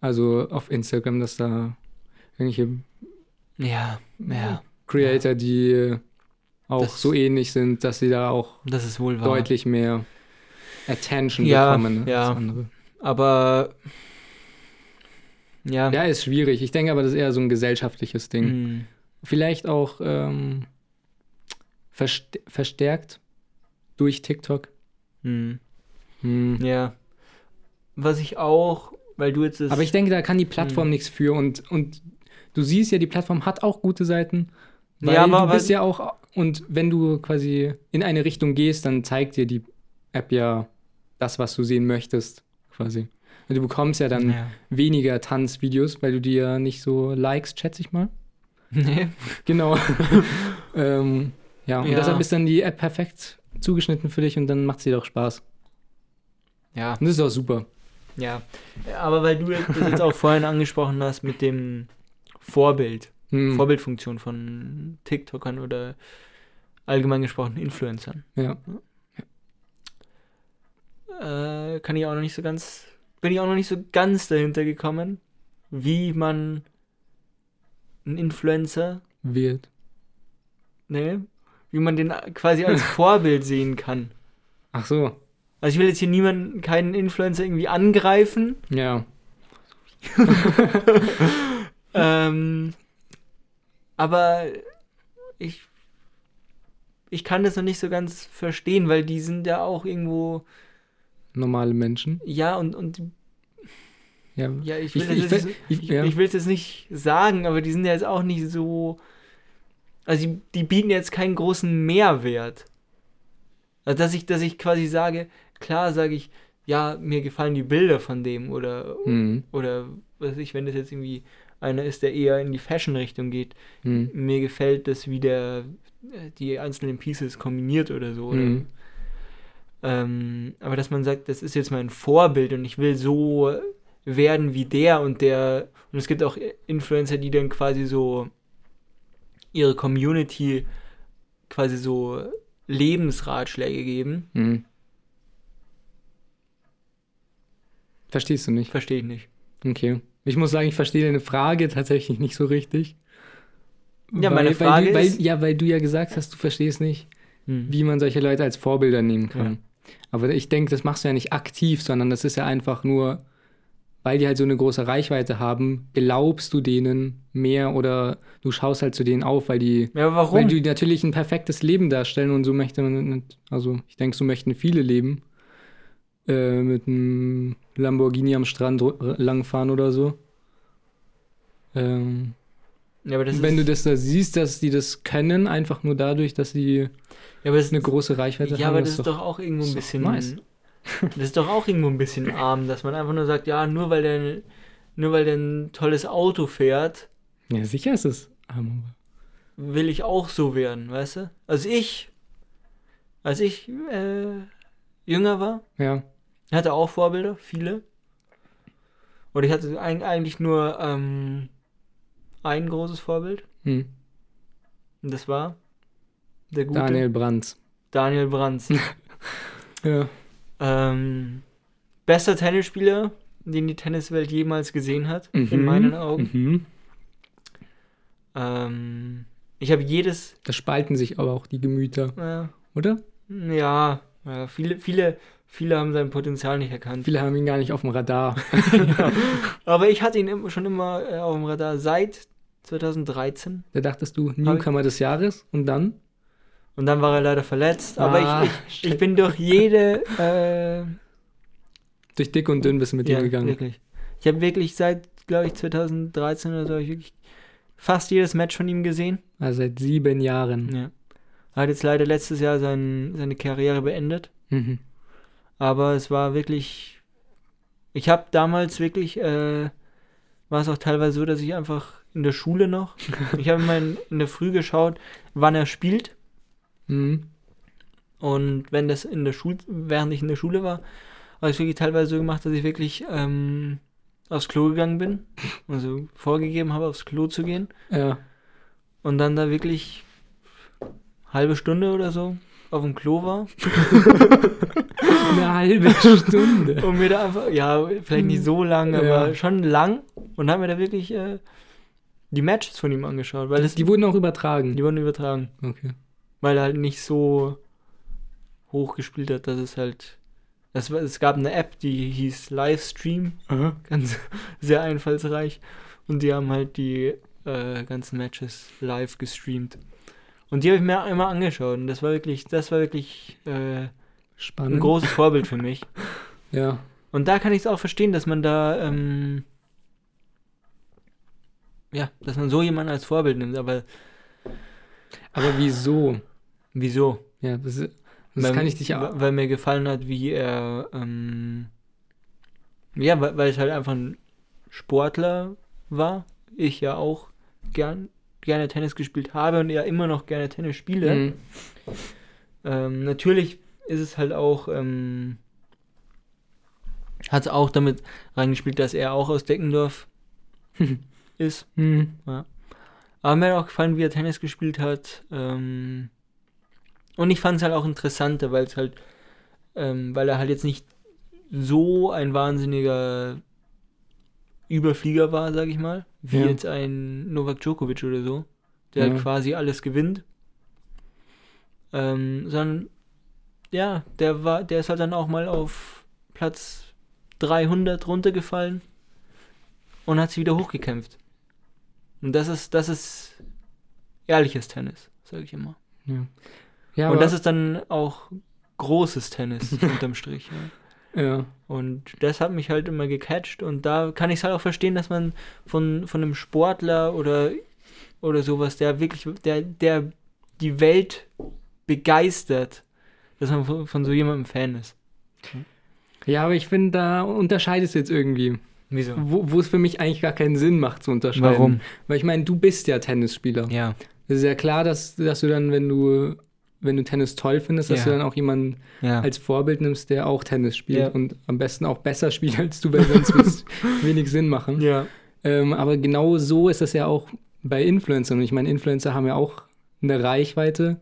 Also auf Instagram, dass da irgendwelche Ja, ja. Creator, die auch Das- so ähnlich sind, dass sie da auch deutlich mehr Attention Ja, bekommen ja. als andere. Aber. Ja. Ja, ist schwierig. Ich denke aber, das ist eher so ein gesellschaftliches Ding. mm, Vielleicht auch ähm, verst verstärkt durch TikTok. mm, Hm. ja. Was ich auch, weil du jetzt. Aber ich denke, da kann die Plattform nichts für und, und du siehst ja, die Plattform hat auch gute Seiten. Weil Ja, aber- du bist ja auch, und wenn du quasi in eine Richtung gehst, dann zeigt dir die App ja das, was du sehen möchtest, quasi. Und du bekommst ja dann Ja. weniger Tanzvideos, weil du dir nicht so likest, schätze ich mal. Nee. Genau. ähm, ja, und Ja. deshalb ist dann die App perfekt zugeschnitten für dich und dann macht sie doch Spaß. Ja. Und das ist auch super. Ja. Aber weil du das jetzt auch vorhin angesprochen hast mit dem Vorbild. Hm. Vorbildfunktion von TikTokern oder allgemein gesprochen Influencern. Ja. Äh, kann ich auch noch nicht so ganz, bin ich auch noch nicht so ganz dahinter gekommen, wie man einen Influencer, Wird. ne, wie man den quasi als Vorbild sehen kann. Ach so. Also ich will jetzt hier niemanden, keinen Influencer irgendwie angreifen, Ja. ähm, aber ich, ich kann das noch nicht so ganz verstehen, weil die sind ja auch irgendwo, Normale Menschen. ja, und, und Ja. ja, ich will, ich, jetzt, ja. es jetzt nicht sagen, aber die sind ja jetzt auch nicht so, also die, die bieten jetzt keinen großen Mehrwert. Also dass ich, dass ich quasi sage, klar sage ich, ja, mir gefallen die Bilder von dem oder Hm, oder was weiß ich, wenn das jetzt irgendwie einer ist, der eher in die Fashion-Richtung geht, hm, mir gefällt das, wie der äh, die einzelnen Pieces kombiniert oder so. Mhm. ähm, aber dass man sagt, das ist jetzt mein Vorbild und ich will so werden wie der und der. Und es gibt auch Influencer, die dann quasi so ihre Community quasi so Lebensratschläge geben. hm. Verstehst du nicht? Verstehe ich nicht. Okay. Ich muss sagen, ich verstehe deine Frage tatsächlich nicht so richtig. Ja, meine Frage weil, du, ist- Weil, ja, weil du ja gesagt hast, du verstehst nicht, Hm. wie man solche Leute als Vorbilder nehmen kann. Ja. Aber ich denke, das machst du ja nicht aktiv, sondern das ist ja einfach nur, weil die halt so eine große Reichweite haben, glaubst du denen mehr oder du schaust halt zu denen auf, weil die, Ja, warum? weil die natürlich ein perfektes Leben darstellen und so möchte man, also ich denke, so möchten viele leben. Äh, mit einem Lamborghini am Strand langfahren oder so. Ähm, ja, wenn ist, du das da siehst, dass die das können, einfach nur dadurch, dass sie ja, aber das, eine große Reichweite ja, haben. aber das ist doch auch irgendwo ein ist bisschen. nice. Das ist doch auch irgendwo ein bisschen arm, dass man einfach nur sagt, ja, nur weil der, nur weil der ein tolles Auto fährt, Ja, sicher ist es. arm, will ich auch so werden, weißt du? Also ich, als ich äh, jünger war, Ja. Hatte auch Vorbilder, viele. Und ich hatte eig- eigentlich nur ähm, ein großes Vorbild. Hm. Und das war der gute Daniel Brandt. Daniel Brands. Ja. ähm, bester Tennisspieler, den die Tenniswelt jemals gesehen hat, in Mhm. meinen Augen. Mhm. Ähm, ich habe jedes, Da spalten sich aber auch die Gemüter, äh, oder? ja, ja, viele, viele, viele haben sein Potenzial nicht erkannt. Viele haben ihn gar nicht auf dem Radar. ja. Aber ich hatte ihn schon immer äh, auf dem Radar seit 2013. Da dachtest du, Newcomer des Jahres und dann? Und dann war er leider verletzt. Aber Ah, ich, ich, ich bin durch jede. Äh, Durch dick und dünn bist du mit ja, ihm gegangen. wirklich. Ich habe wirklich seit, glaube ich, 2013 oder so, ich wirklich fast jedes Match von ihm gesehen. Also seit sieben Jahren. Ja. Er hat jetzt leider letztes Jahr sein, seine Karriere beendet. Mhm. Aber es war wirklich. Ich habe damals wirklich. Äh, war es auch teilweise so, dass ich einfach in der Schule noch. ich habe mal in, in der Früh geschaut, wann er spielt. Mhm. Und wenn das in der Schule, während ich in der Schule war, habe ich wirklich teilweise so gemacht, dass ich wirklich ähm, aufs Klo gegangen bin. Also vorgegeben habe, aufs Klo zu gehen. Ja. Und dann da wirklich halbe Stunde oder so auf dem Klo war. Eine halbe Stunde. Und mir da einfach, ja, vielleicht nicht so lang, aber Ja. schon lang. Und haben mir da wirklich äh, die Matches von ihm angeschaut, weil das, Die wurden auch übertragen. die wurden übertragen. Okay. Weil er halt nicht so hoch gespielt hat, dass es halt. Es, war- es gab eine App, die hieß Livestream, Aha. ganz sehr einfallsreich. Und die haben halt die äh, ganzen Matches live gestreamt. Und die habe ich mir immer angeschaut. Und das war wirklich, das war wirklich äh, ein Spannend. großes Vorbild für mich. Ja. Und da kann ich es auch verstehen, dass man da, ähm, ja, dass man so jemanden als Vorbild nimmt. Aber Aber wieso? wieso? Ja, das, das weil, kann ich dich ja. Weil mir gefallen hat, wie er, ähm, ja, weil, weil es halt einfach ein Sportler war. Ich ja auch gern, gerne Tennis gespielt habe und ja immer noch gerne Tennis spiele. Mhm. Ähm, natürlich ist es halt auch, ähm, hat es auch damit reingespielt, dass er auch aus Deckendorf ist. Mhm. Aber mir hat auch gefallen, wie er Tennis gespielt hat. Ähm, und ich fand es halt auch interessanter, weil es halt, ähm, weil er halt jetzt nicht so ein wahnsinniger Überflieger war, sag ich mal, wie Ja. jetzt ein Novak Djokovic oder so, der Ja. halt quasi alles gewinnt. Ähm, sondern, ja, der war, der ist halt dann auch mal auf Platz 300 runtergefallen und hat sich wieder hochgekämpft. Und das ist, das ist ehrliches Tennis, sage ich immer. Ja. Ja, und das ist dann auch großes Tennis unterm Strich. Ja. Ja. Und das hat mich halt immer gecatcht und da kann ich es halt auch verstehen, dass man von, von einem Sportler oder, oder sowas, der wirklich, der, der die Welt begeistert, dass man von, von so jemandem Fan ist. ja, aber ich finde, da unterscheidest du jetzt irgendwie. Wieso? Wo, es für mich eigentlich gar keinen Sinn macht zu unterscheiden. Warum? Weil ich meine, du bist ja Tennisspieler. Ja. Es ist ja klar, dass, dass du dann, wenn du, wenn du Tennis toll findest, dass Ja. du dann auch jemanden Ja. als Vorbild nimmst, der auch Tennis spielt Ja. und am besten auch besser spielt als du, weil sonst wird es wenig Sinn machen. Ähm, aber genau so ist das ja auch bei Influencern. Und ich meine, Influencer haben ja auch eine Reichweite.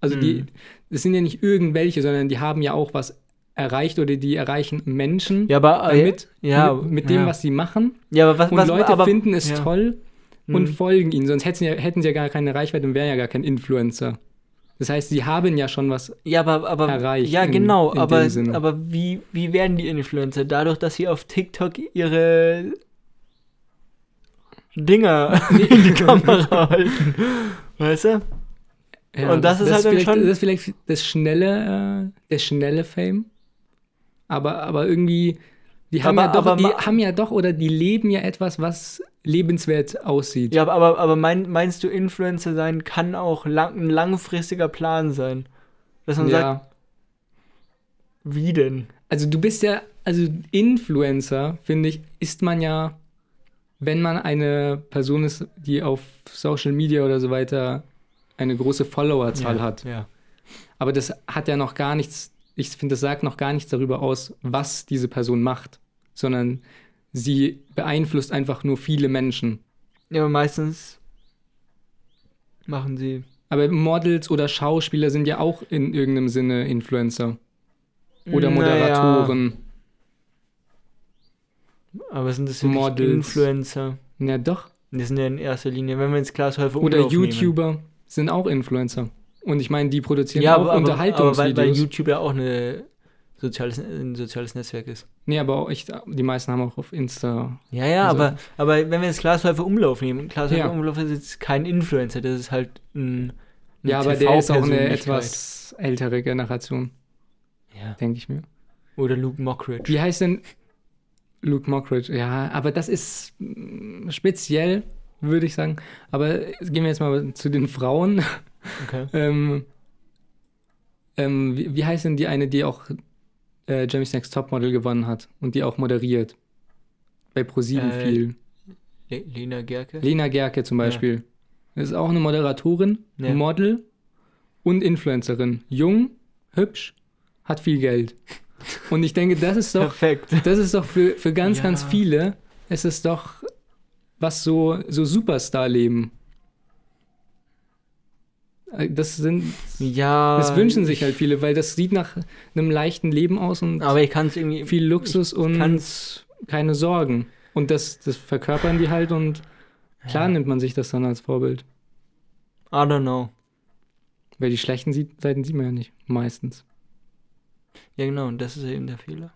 Also die, Mhm. das sind ja nicht irgendwelche, sondern die haben ja auch was erreicht oder die erreichen Menschen Ja, aber äh, damit, ja, mit, mit dem, was sie machen. Ja, aber was, Und was Leute aber, finden es toll und Mhm. folgen ihnen. Sonst hätten sie, ja, hätten sie ja gar keine Reichweite und wären ja gar kein Influencer. Das heißt, sie haben ja schon was. Ja, aber, aber erreicht ja, in- genau, in aber, dem Sinne. aber wie, wie werden die Influencer? Dadurch, dass sie auf TikTok ihre Dinger in die Kamera halten. Weißt du? Ja, Und das ist halt dann vielleicht, schon- Das ist vielleicht das schnelle, äh, der schnelle Fame. Aber, aber irgendwie, die haben, Aber- ja doch, aber die haben ja doch oder die leben ja etwas, was lebenswert aussieht. Ja, aber, aber, mein, meinst du, Influencer sein kann auch lang, ein langfristiger Plan sein? Dass man sagt, ja. wie denn? Also du bist ja, also Influencer, finde ich, ist man ja, wenn man eine Person ist, die auf Social Media oder so weiter eine große Followerzahl ja, hat. Ja. Aber das hat ja noch gar nichts, ich finde, das sagt noch gar nichts darüber aus, was diese Person macht, sondern sie beeinflusst einfach nur viele Menschen. ja, aber meistens machen sie. Aber Models oder Schauspieler sind ja auch in irgendeinem Sinne Influencer. Oder Naja, Moderatoren. aber sind das wirklich Models. Influencer? Ja, doch. Die sind ja in erster Linie, wenn wir jetzt Glashäufer Oder. YouTuber sind auch Influencer. Und ich meine, die produzieren Ja, auch aber, aber, aber weil, Unterhaltungsvideos. weil YouTube ja auch eine soziales, ein soziales Netzwerk ist. nee, aber auch echt, die meisten haben auch auf Insta. Ja, ja, Also- aber, aber wenn wir jetzt Glashäufer Umlauf nehmen, Glashäufer Ja. Umlauf ist jetzt kein Influencer, das ist halt ein. eine Ja, aber der ist auch eine etwas ältere Generation, Ja. denke ich mir. Oder Luke Mockridge. Wie heißt denn Luke Mockridge? Ja, aber das ist speziell, würde ich sagen. Aber gehen wir jetzt mal zu den Frauen. Okay. ähm, ähm, wie, wie heißt denn die eine, die auch äh, Jeremy's Next Topmodel gewonnen hat und die auch moderiert? Bei ProSieben Äh, viel. Le Lena Gerke. Lena Gerke zum Beispiel. Das ist auch eine Moderatorin, Ja. Model und Influencerin. Jung, hübsch, hat viel Geld. Und ich denke, das ist doch, Perfekt. das ist doch für, für ganz, Ja. ganz viele, es ist doch was so, so Superstar-Leben. Äh, Das sind, Ja. das wünschen sich halt viele, weil das sieht nach einem leichten Leben aus und Aber ich kann es irgendwie. viel Luxus und keine Sorgen. Und das, das verkörpern die halt und klar nimmt man sich das dann als Vorbild. I don't know. Weil die schlechten Seiten sieht man ja nicht, meistens. Ja, genau, und das ist eben der Fehler.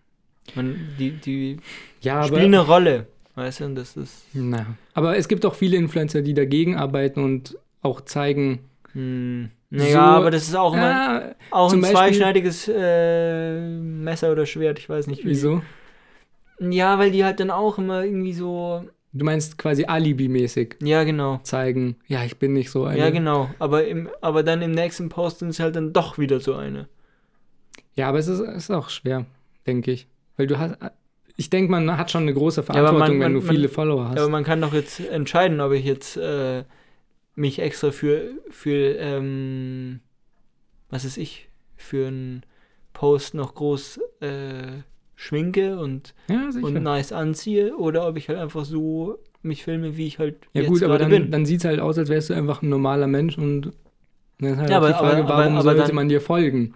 Man, die die Ja, aber, spielen eine Rolle. Weißt du, und das ist. na, aber es gibt auch viele Influencer, die dagegen arbeiten und auch zeigen, Hm, naja, So- aber das ist auch immer ah, auch ein Beispiel- zweischneidiges äh, Messer oder Schwert, ich weiß nicht wie. wieso? Ja, weil die halt dann auch immer irgendwie so. Du meinst quasi Alibi-mäßig Ja, genau. zeigen, ja, ich bin nicht so eine. Ja, genau. Aber, im, aber dann im nächsten Post sind es halt dann doch wieder so eine. Ja, aber es ist, ist auch schwer, denke ich. Weil du hast, ich denke, man hat schon eine große Verantwortung, man- wenn man- du viele man- Follower hast. Aber man kann doch jetzt entscheiden, ob ich jetzt äh, mich extra für, für ähm, was ist ich, für einen Post noch groß äh, schminke und, ja, und nice anziehe oder ob ich halt einfach so mich filme, wie ich halt ja jetzt gut, aber dann, bin. dann sieht es halt aus, als wärst du einfach ein normaler Mensch und dann ist halt Ja, auch die aber- Frage, aber- warum aber sollte dann- man dir folgen?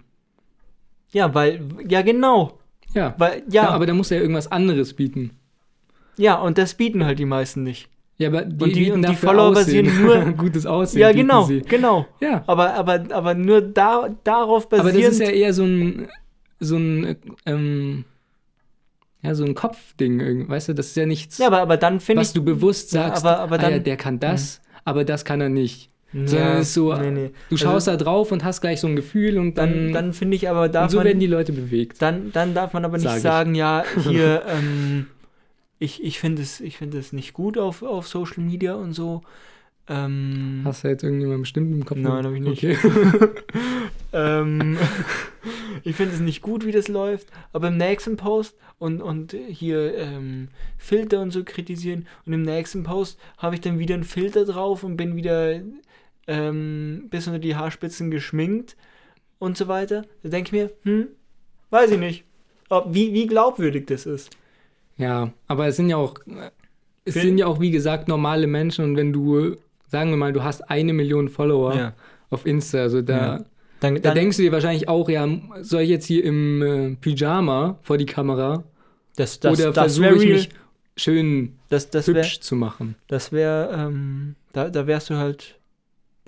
Ja, weil, ja genau. Ja. Weil, ja. ja, aber da muss er ja irgendwas anderes bieten. ja, und das bieten halt die meisten nicht. Ja, aber die, Und die- und die Follower Aussehen. basieren nur- gutes Aussehen. Ja, genau, genau. Ja, Aber, aber, aber nur da, darauf aber basierend. das ist ja eher so ein, so ein, ähm, ja, so ein Kopfding, irgendwie, weißt du, das ist ja nichts, ja, aber, aber dann finde ich. was du bewusst Ja, sagst, aber- aber ah, ja, dann- der kann das, aber das kann er nicht. Ja, sondern ist so, nee, nee. Du Also- schaust da drauf und hast gleich so ein Gefühl und dann, Dann, dann finde ich aber, darf und so man, werden die Leute bewegt. dann, dann darf man aber nicht Sag sagen, ja, hier, ähm, ich, ich finde es, ich finde es nicht gut auf, auf Social Media und so. Ähm, Hast du jetzt irgendjemanden bestimmt im Kopf? Nein, hab ich nicht. Okay. ähm, ich finde es nicht gut, wie das läuft, aber im nächsten Post und, und hier ähm, Filter und so kritisieren und im nächsten Post habe ich dann wieder einen Filter drauf und bin wieder ähm, bis unter die Haarspitzen geschminkt und so weiter. Da denke ich mir, hm, weiß ich nicht, ob, wie, wie glaubwürdig das ist. Ja, aber es sind ja auch, es Für- sind ja auch, wie gesagt, normale Menschen und wenn du, sagen wir mal, du hast eine Million Follower auf Insta, also da, Ja. Dann, da dann, denkst du dir wahrscheinlich auch, ja, soll ich jetzt hier im äh, Pyjama vor die Kamera das, das, oder versuche wäre ich mich schön Das, das wäre, hübsch zu machen? das wär, ähm, da, da wärst du halt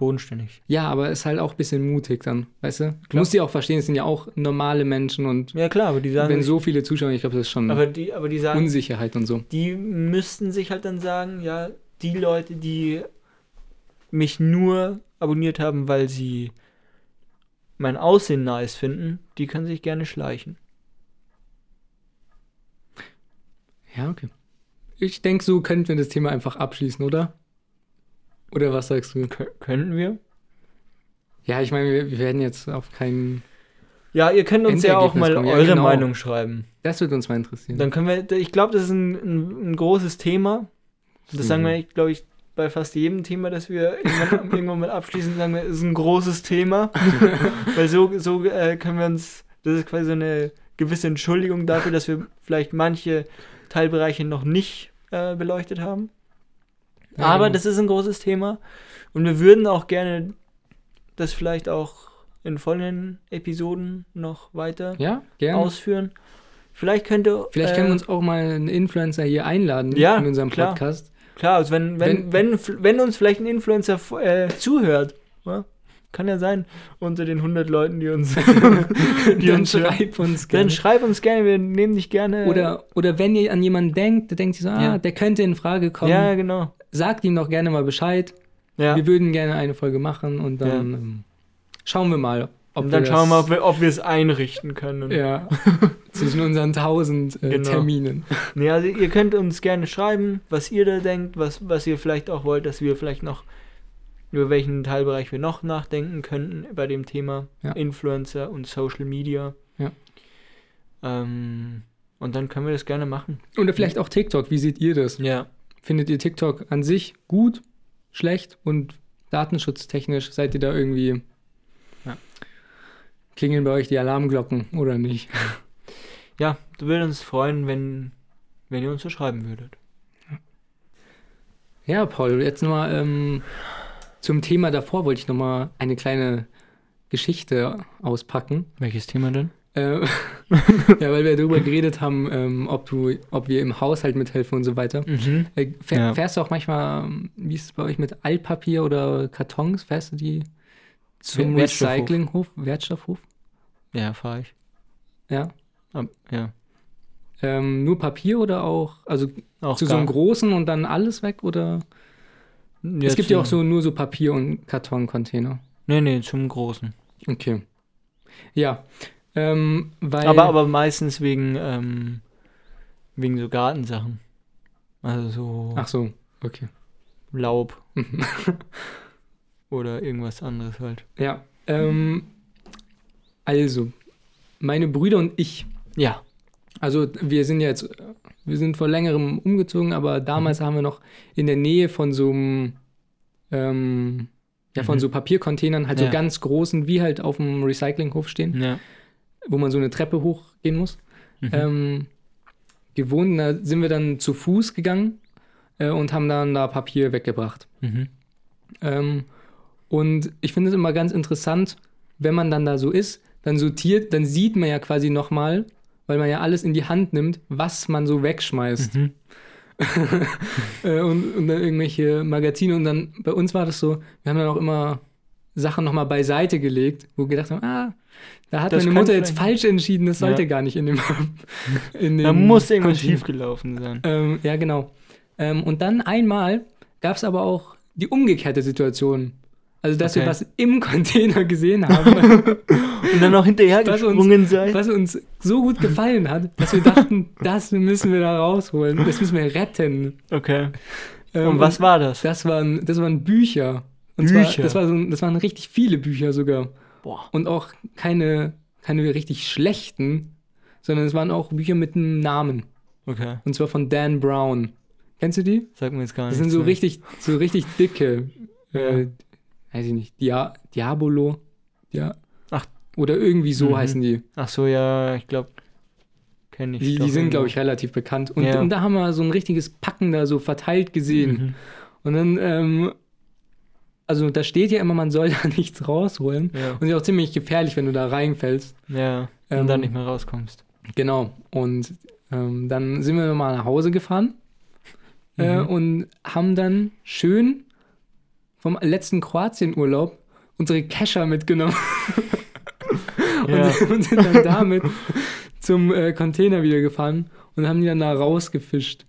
bodenständig. Ja, aber ist halt auch ein bisschen mutig dann, weißt du? Du Klar. musst dir auch verstehen, es sind ja auch normale Menschen und Ja klar, aber die sagen, wenn so viele Zuschauer, ich glaube, das ist schon aber die, aber die sagen, Unsicherheit und so. die müssten sich halt dann sagen, ja, die Leute, die mich nur abonniert haben, weil sie mein Aussehen nice finden, die können sich gerne schleichen. Ja, okay. Ich denke, so könnten wir das Thema einfach abschließen, oder? Oder was sagst du? Kö könnten wir? Ja, ich meine, wir, wir werden jetzt auf keinen. Ja, ihr könnt uns ja auch mal kommen. Ja, eure genau. Meinung schreiben. Das wird uns mal interessieren. Dann können wir, ich glaube, das ist ein, ein, ein großes Thema. Das sagen wir, glaube ich, bei fast jedem Thema, das wir irgendwann, irgendwann mal abschließen, sagen wir, ist ein großes Thema. Weil so, so äh, können wir uns, das ist quasi so eine gewisse Entschuldigung dafür, dass wir vielleicht manche Teilbereiche noch nicht äh, beleuchtet haben. Ja, Aber genau. das ist ein großes Thema. Und wir würden auch gerne das vielleicht auch in folgenden Episoden noch weiter ja, gerne. ausführen. Vielleicht könnte. Vielleicht äh, können wir uns auch mal einen Influencer hier einladen Ja, in unserem klar. Podcast. Klar, also wenn, wenn, wenn, wenn, uns vielleicht ein Influencer äh, zuhört, ja, kann ja sein, unter den 100 Leuten, die uns, die Dann uns schreib uns Dann gerne. schreib uns gerne, wir nehmen dich gerne. Oder, oder wenn ihr an jemanden denkt, der denkt sich so, ah, Ja. der könnte in Frage kommen, Ja, genau. Sagt ihm doch gerne mal Bescheid. Ja. Wir würden gerne eine Folge machen und dann Ja. ähm, schauen wir mal, ob Und dann wir schauen wir, wir, ob wir es einrichten können. Ja, zwischen unseren tausend äh, Genau. Terminen. Nee, also ihr könnt uns gerne schreiben, was ihr da denkt, was, was ihr vielleicht auch wollt, dass wir vielleicht noch über welchen Teilbereich wir noch nachdenken könnten bei dem Thema Ja. Influencer und Social Media. Ja. Ähm, und dann können wir das gerne machen. Oder vielleicht auch TikTok, wie seht ihr das? Ja. Findet ihr TikTok an sich gut, schlecht und datenschutztechnisch seid ihr da irgendwie Ja. Klingeln bei euch die Alarmglocken oder nicht? Ja, du würdest uns freuen, wenn, wenn ihr uns so schreiben würdet. Ja, Paul, jetzt nochmal ähm, zum Thema davor wollte ich nochmal eine kleine Geschichte auspacken. Welches Thema denn? Äh, ja, weil wir darüber geredet haben, ähm, ob, du, ob wir im Haushalt mithelfen und so weiter. Mhm. Äh, fähr, Ja. Fährst du auch manchmal, ähm, wie ist es bei euch mit Altpapier oder Kartons? Fährst du die zum. Recyclinghof, Wertstoffhof? Ja, fahre ich. Ja. Ab, ja. Ähm, nur Papier oder auch, also Auch zu so einem großen und dann alles weg? Oder? es gibt ja auch so nur so Papier- und Kartoncontainer. Nee, nee, zum Großen. Okay. Ja. Ähm, Aber, aber meistens wegen, ähm, wegen so Gartensachen. Also so Ach so, okay. Laub Mhm. oder irgendwas anderes halt. Ja. Ähm, also, meine Brüder und ich, Ja. also wir sind jetzt, wir sind vor längerem umgezogen, aber damals haben wir noch in der Nähe von so einem, ähm, ja, von Mhm. so Papiercontainern, halt Ja. so ganz großen, wie halt auf dem Recyclinghof stehen, Ja. Wo man so eine Treppe hochgehen muss. Mhm. ähm, gewohnt. Da sind wir dann zu Fuß gegangen äh, und haben dann da Papier weggebracht. mhm. Ähm, und ich finde es immer ganz interessant, wenn man dann da so ist, dann sortiert, dann sieht man ja quasi nochmal, weil man ja alles in die Hand nimmt, was man so wegschmeißt. Mhm. äh, und, und dann irgendwelche Magazine. Und dann bei uns war das so, wir haben dann auch immer Sachen nochmal beiseite gelegt, wo wir gedacht haben, ah, da hat Das meine Mutter jetzt falsch entschieden, das sollte Ja. gar nicht in dem. in Da dem muss irgendwas schiefgelaufen sein. Ähm, ja, genau. Ähm, und dann einmal gab es aber auch die umgekehrte Situation. Also, dass wir Okay. was im Container gesehen haben, Und dann noch hinterher Was uns- gesprungen sein. was uns so gut gefallen hat, dass wir dachten, das müssen wir da rausholen. Das müssen wir retten. Okay. Ähm, Und was war das? Das waren, das waren Bücher. Und Bücher? Zwar, das, war so, das waren richtig viele Bücher sogar. Boah. Und auch keine, keine richtig schlechten, sondern es waren auch Bücher mit einem Namen. Okay. Und zwar von Dan Brown. Kennst du die? Sag mir jetzt gar Das nichts. sind so mehr. richtig, so richtig dicke, äh, Ja. weiß ich nicht, Dia Diabolo, ja. Ach. Oder irgendwie so Mhm. heißen die. Ach so, ja, ich glaube, kenne ich. Die, die sind, glaube ich, relativ bekannt. Und, Ja. und da haben wir so ein richtiges Packen da so verteilt gesehen. Mhm. Und dann, ähm, also da steht ja immer, man soll da nichts rausholen. Ja. Und ist auch ziemlich gefährlich, wenn du da reinfällst. ja. Ähm, Und dann nicht mehr rauskommst. Genau. Und ähm, dann sind wir nochmal nach Hause gefahren äh, Mhm. und haben dann schön vom letzten Kroatien-Urlaub unsere Kescher mitgenommen Ja. und, und sind dann damit zum äh, Container wieder gefahren und haben die dann da rausgefischt.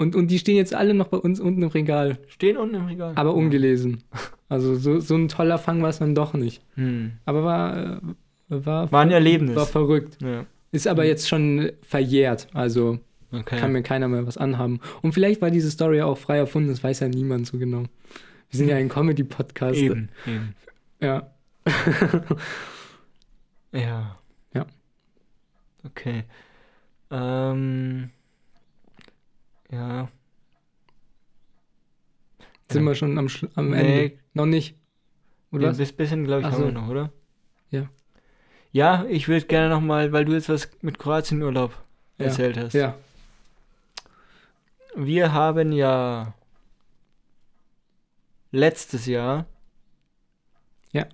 Und, und die stehen jetzt alle noch bei uns unten im Regal, Stehen unten im Regal. aber ungelesen. Also so, so ein toller Fang war es dann doch nicht. Hm. Aber war, war, War ein Erlebnis. war verrückt. Ja. Ist aber jetzt schon verjährt, also Okay. kann mir keiner mehr was anhaben. Und vielleicht war diese Story auch frei erfunden, das weiß ja niemand so genau. Wir sind ja ein Comedy-Podcast. eben, eben. Ja. Ja. Ja. Okay. Ähm. Ja. Sind Ja. wir schon am, Schlu- am Nee. Ende? Noch nicht. Oder was? bis- bisschen, glaube ich, Ach haben so. wir noch, oder? Ja. Ja, ich würde gerne noch mal, weil du jetzt was mit Kroatien-Urlaub Ja. erzählt hast. Ja. Wir haben ja letztes Jahr Ja.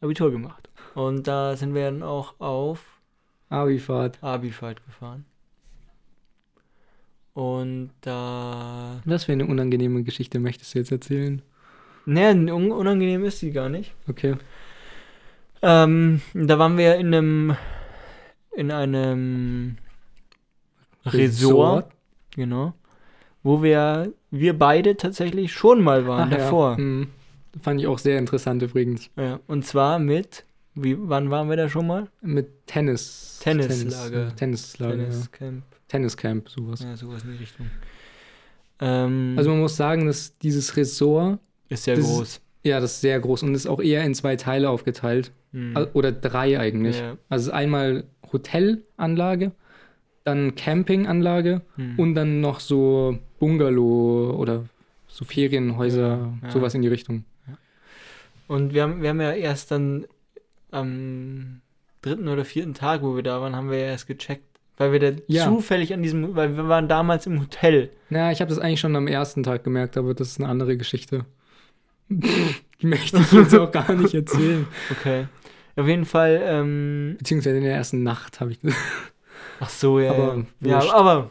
Abitur gemacht. Und da sind wir dann auch auf Abifahrt. Abifahrt gefahren. Und da. Was für eine unangenehme Geschichte möchtest du jetzt erzählen? Ne, un unangenehm ist sie gar nicht. Okay. Ähm, da waren wir in einem. In einem Resort, genau. Wo wir, wir beide tatsächlich schon mal waren Ach davor. Ja. Hm. Fand ich auch sehr interessant übrigens. Ja, und zwar mit, wie, wann waren wir da schon mal? Mit Tennis. Tennislager. Tennis, Tennislager. Tenniscamp, Tenniscamp, sowas. ja, sowas in die Richtung. Ähm, Also man muss sagen, dass dieses Resort, ist sehr das ist- groß. ja, das ist sehr groß und ist auch eher in zwei Teile aufgeteilt. Hm. Al- Oder drei eigentlich. Ja. Also es ist einmal Hotelanlage, dann Campinganlage Hm. und dann noch so Bungalow oder so Ferienhäuser, ja. sowas in die Richtung. Und wir haben, wir haben ja erst dann, am dritten oder vierten Tag, wo wir da waren, haben wir ja erst gecheckt. Weil wir da Ja. zufällig an diesem, weil wir waren damals im Hotel. Na, ich habe das eigentlich schon am ersten Tag gemerkt, aber das ist eine andere Geschichte. Die möchte ich jetzt auch gar nicht erzählen. Okay. Auf jeden Fall, ähm, Beziehungsweise in der ersten Nacht habe ich ach so, ja. Aber ja. ja, aber.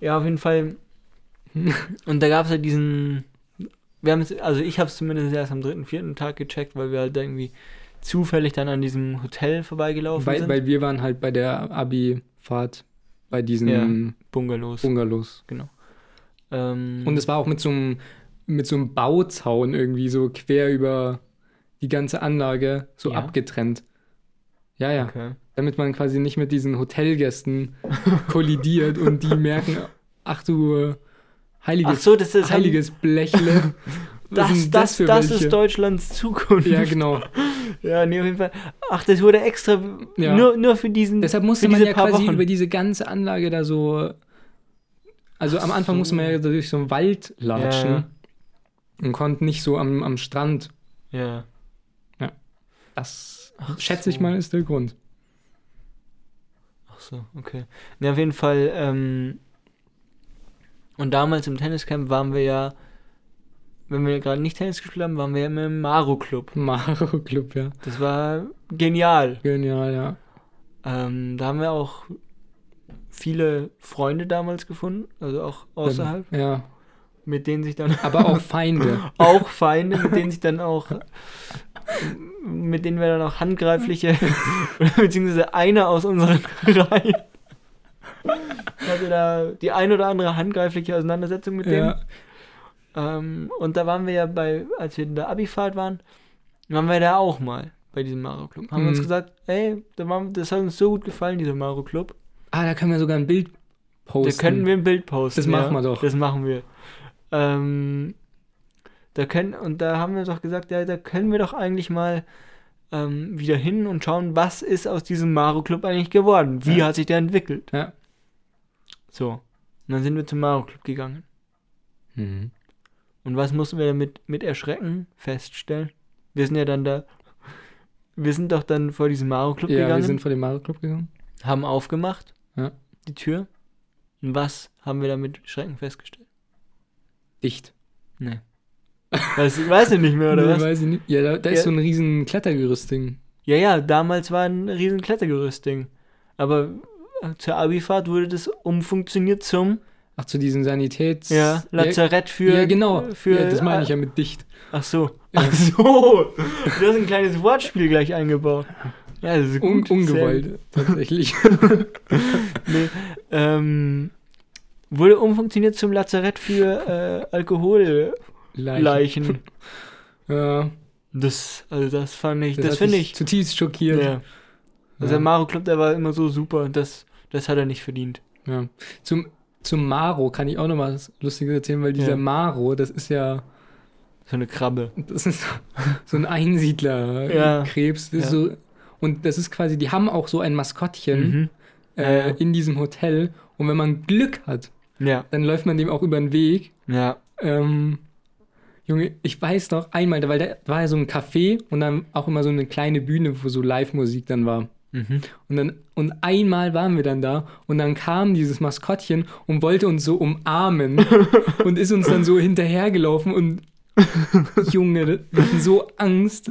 Ja, auf jeden Fall. Und da gab es halt diesen. Wir haben es, also ich habe es zumindest erst am dritten, vierten Tag gecheckt, weil wir halt irgendwie zufällig dann an diesem Hotel vorbeigelaufen Weil, sind. weil wir waren halt bei der Abi-Fahrt bei diesen Ja. Bungalows. Bungalows. ähm, Und es war auch mit so einem mit so einem Bauzaun irgendwie so quer über die ganze Anlage so Ja? abgetrennt. Ja, ja. okay. Damit man quasi nicht mit diesen Hotelgästen kollidiert und die merken, ach du heiliges, Ach so, das ist heiliges Blechle. Das, das, das, welche? ist Deutschlands Zukunft. Ja, genau. Ja, nee, auf jeden Fall. Ach, das wurde extra Ja. nur, nur für diesen. Deshalb musste man ja quasi Wochen. über diese ganze Anlage da so. Also am Anfang so. musste man ja durch so einen Wald latschen Ja. und konnte nicht so am, am Strand. Ja. Das Ach schätze ich so. mal ist der Grund. Ach so, okay. Ne, auf jeden Fall. Ähm, und damals im Tenniscamp waren wir ja, wenn wir gerade nicht Tennis gespielt haben, waren wir ja immer im Maro Club. Maro Club, ja. Das war genial. Genial, ja. Ähm, da haben wir auch viele Freunde damals gefunden, also auch außerhalb, Ja. mit denen sich dann Aber auch Feinde. auch Feinde, mit denen sich dann auch, mit denen wir dann auch handgreifliche, beziehungsweise einer aus unseren Reihen hatte da die ein oder andere handgreifliche Auseinandersetzung mit dem. Ähm, und da waren wir ja bei, als wir in der Abifahrt waren, waren wir da auch mal bei diesem Maro Club. Haben Mhm. uns gesagt, ey, das hat uns so gut gefallen, dieser Maro Club. Ah, da können wir sogar ein Bild posten. Da könnten wir ein Bild posten. Das machen ja. wir doch. Das machen wir. Ähm, da können, und da haben wir doch gesagt, ja, da können wir doch eigentlich mal ähm, wieder hin und schauen, was ist aus diesem Maro Club eigentlich geworden? Wie Ja. hat sich der entwickelt? Ja. So. Und dann sind wir zum Maro Club gegangen. Mhm. Und was mussten wir damit mit Erschrecken feststellen? Wir sind ja dann da. Wir sind doch dann vor diesem Maro Club Ja, wir gegangen, sind vor dem Maro Club gegangen. haben aufgemacht, Ja. die Tür. Und was haben wir da mit Schrecken festgestellt? Dicht. Nee. Weiß, weiß ich nicht mehr, oder Nee, was? Weiß ich nicht. Ja, da, da Ja. ist so ein riesen Klettergerüst-Ding. Ja, ja, damals war ein riesen Klettergerüst-Ding. Aber zur Abifahrt wurde das umfunktioniert zum Ach, zu diesen Sanitäts... ja, Lazarett für. ja, genau. Für, ja, das meine ich ja mit dicht. Ach so. Ja. Ach so. Du hast ein kleines Wortspiel gleich eingebaut. Ja, das ist Un gut. Ungewollt, tatsächlich. Nee, ähm, wurde umfunktioniert zum Lazarett für äh, Alkoholleichen. Leichen. Ja, Das, also das fand ich, das, das, finde ich. zutiefst schockiert. Ja. Also der Maro Club, der war immer so super. Das, das hat er nicht verdient. Ja. Zum, zum Maro kann ich auch noch mal was Lustiges erzählen, weil dieser Ja. Maro, das ist ja, So eine Krabbe. das ist so ein Einsiedlerkrebs. Ja. So, und das ist quasi, die haben auch so ein Maskottchen Mhm. Äh, in diesem Hotel. Und wenn man Glück hat, Ja, dann läuft man dem auch über den Weg. ja. Ähm, Junge, ich weiß noch einmal, weil da war ja so ein Café und dann auch immer so eine kleine Bühne, wo so Live-Musik dann war. Mhm. Und dann und einmal waren wir dann da und dann kam dieses Maskottchen und wollte uns so umarmen und ist uns dann so hinterhergelaufen und Junge, wir hatten so Angst.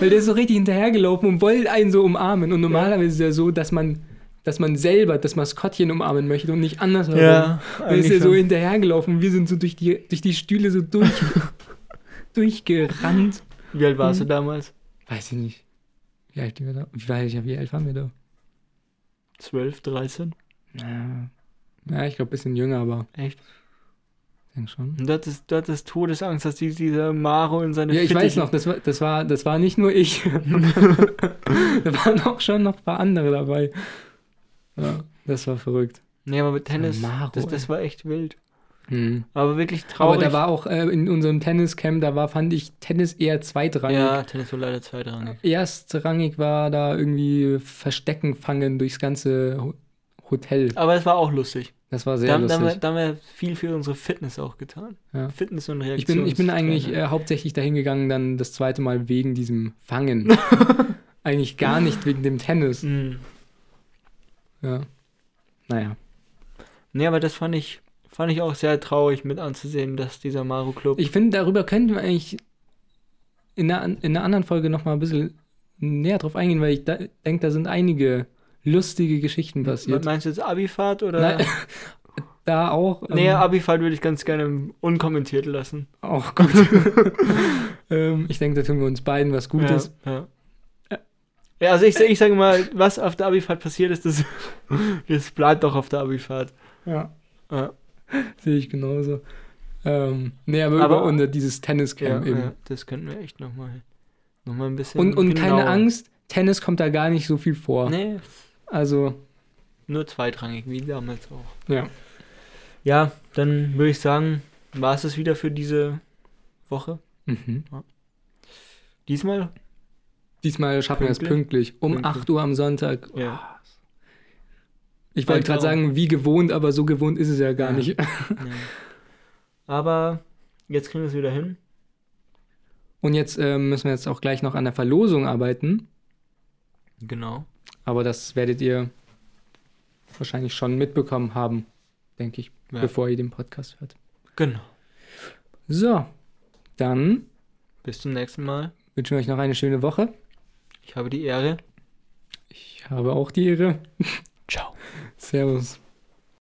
Weil der ist so richtig hinterhergelaufen und wollte einen so umarmen. Und normalerweise ist es ja so, dass man, dass man selber das Maskottchen umarmen möchte und nicht andersherum. Ja, Da ist er so hinterhergelaufen und wir sind so durch die, durch die Stühle so durch, durchgerannt. Wie alt warst Mhm. du damals? Weiß ich nicht. Wie alt, wir da? wie, alt, wie alt waren wir da? 12, 13? Ja, ja ich glaube, ein bisschen jünger, aber Echt? ich denke schon. Und du hattest, du hattest Todesangst, dass die, dieser Maro in seine Ja, ich weiß Fittiche- noch, das war, das war, das war nicht nur ich. da waren auch schon noch ein paar andere dabei. Ja, das war verrückt. Nee, aber mit Tennis, Maro, das, das war echt wild. Hm. Aber wirklich Aber traurig. da war auch äh, in unserem Tenniscamp, da war, fand ich, Tennis eher zweitrangig. ja, Tennis war leider zweitrangig. Erstrangig war da irgendwie Verstecken fangen durchs ganze Ho- Hotel. Aber es war auch lustig. Das war Da, sehr da, haben wir, lustig. da haben wir viel für unsere Fitness auch getan. Ja. Fitness und Ich Reaktion. bin, ich bin eigentlich äh, hauptsächlich dahin gegangen, dann das zweite Mal wegen diesem Fangen. eigentlich gar nicht wegen dem Tennis. Mhm. Ja. Naja. Nee, aber das fand ich, fand ich auch sehr traurig mit anzusehen, dass dieser Maru Club. Ich finde, darüber könnten wir eigentlich in einer, in einer anderen Folge nochmal ein bisschen näher drauf eingehen, weil ich denke, da sind einige lustige Geschichten passiert. Meinst du jetzt Abifahrt oder? Nein, da auch. ähm, Nee, Abifahrt würde ich ganz gerne unkommentiert lassen. Auch gut. ähm, ich denke, da tun wir uns beiden was Gutes. Ja, ja. ja also ich, ich sage mal, was auf der Abifahrt passiert ist, das, das bleibt auch auf der Abifahrt. Ja. Ja, Sehe ich genauso. Ähm, nee, aber, Aber- über unter dieses ja, Tenniscamp eben. ja, das könnten wir echt nochmal noch mal ein bisschen. Und, und keine Angst, Tennis kommt da gar nicht so viel vor. Nee, Also, nur zweitrangig, wie damals auch. ja. Ja, dann würde ich sagen, war es das wieder für diese Woche. Mhm. Diesmal? Diesmal schaffen wir es Pünktlich? pünktlich. Um Pünktlich. 8 Uhr am Sonntag. Ja. Ich wollte gerade sagen, wie gewohnt, aber so gewohnt ist es ja gar Ja. nicht. nee. Aber jetzt kriegen wir es wieder hin. Und jetzt ähm, müssen wir jetzt auch gleich noch an der Verlosung arbeiten. Genau. Aber das werdet ihr wahrscheinlich schon mitbekommen haben, denke ich, Ja. bevor ihr den Podcast hört. Genau. So, dann Bis zum nächsten Mal. wünschen wir euch noch eine schöne Woche. Ich habe die Ehre. Ich habe auch die Ehre. seus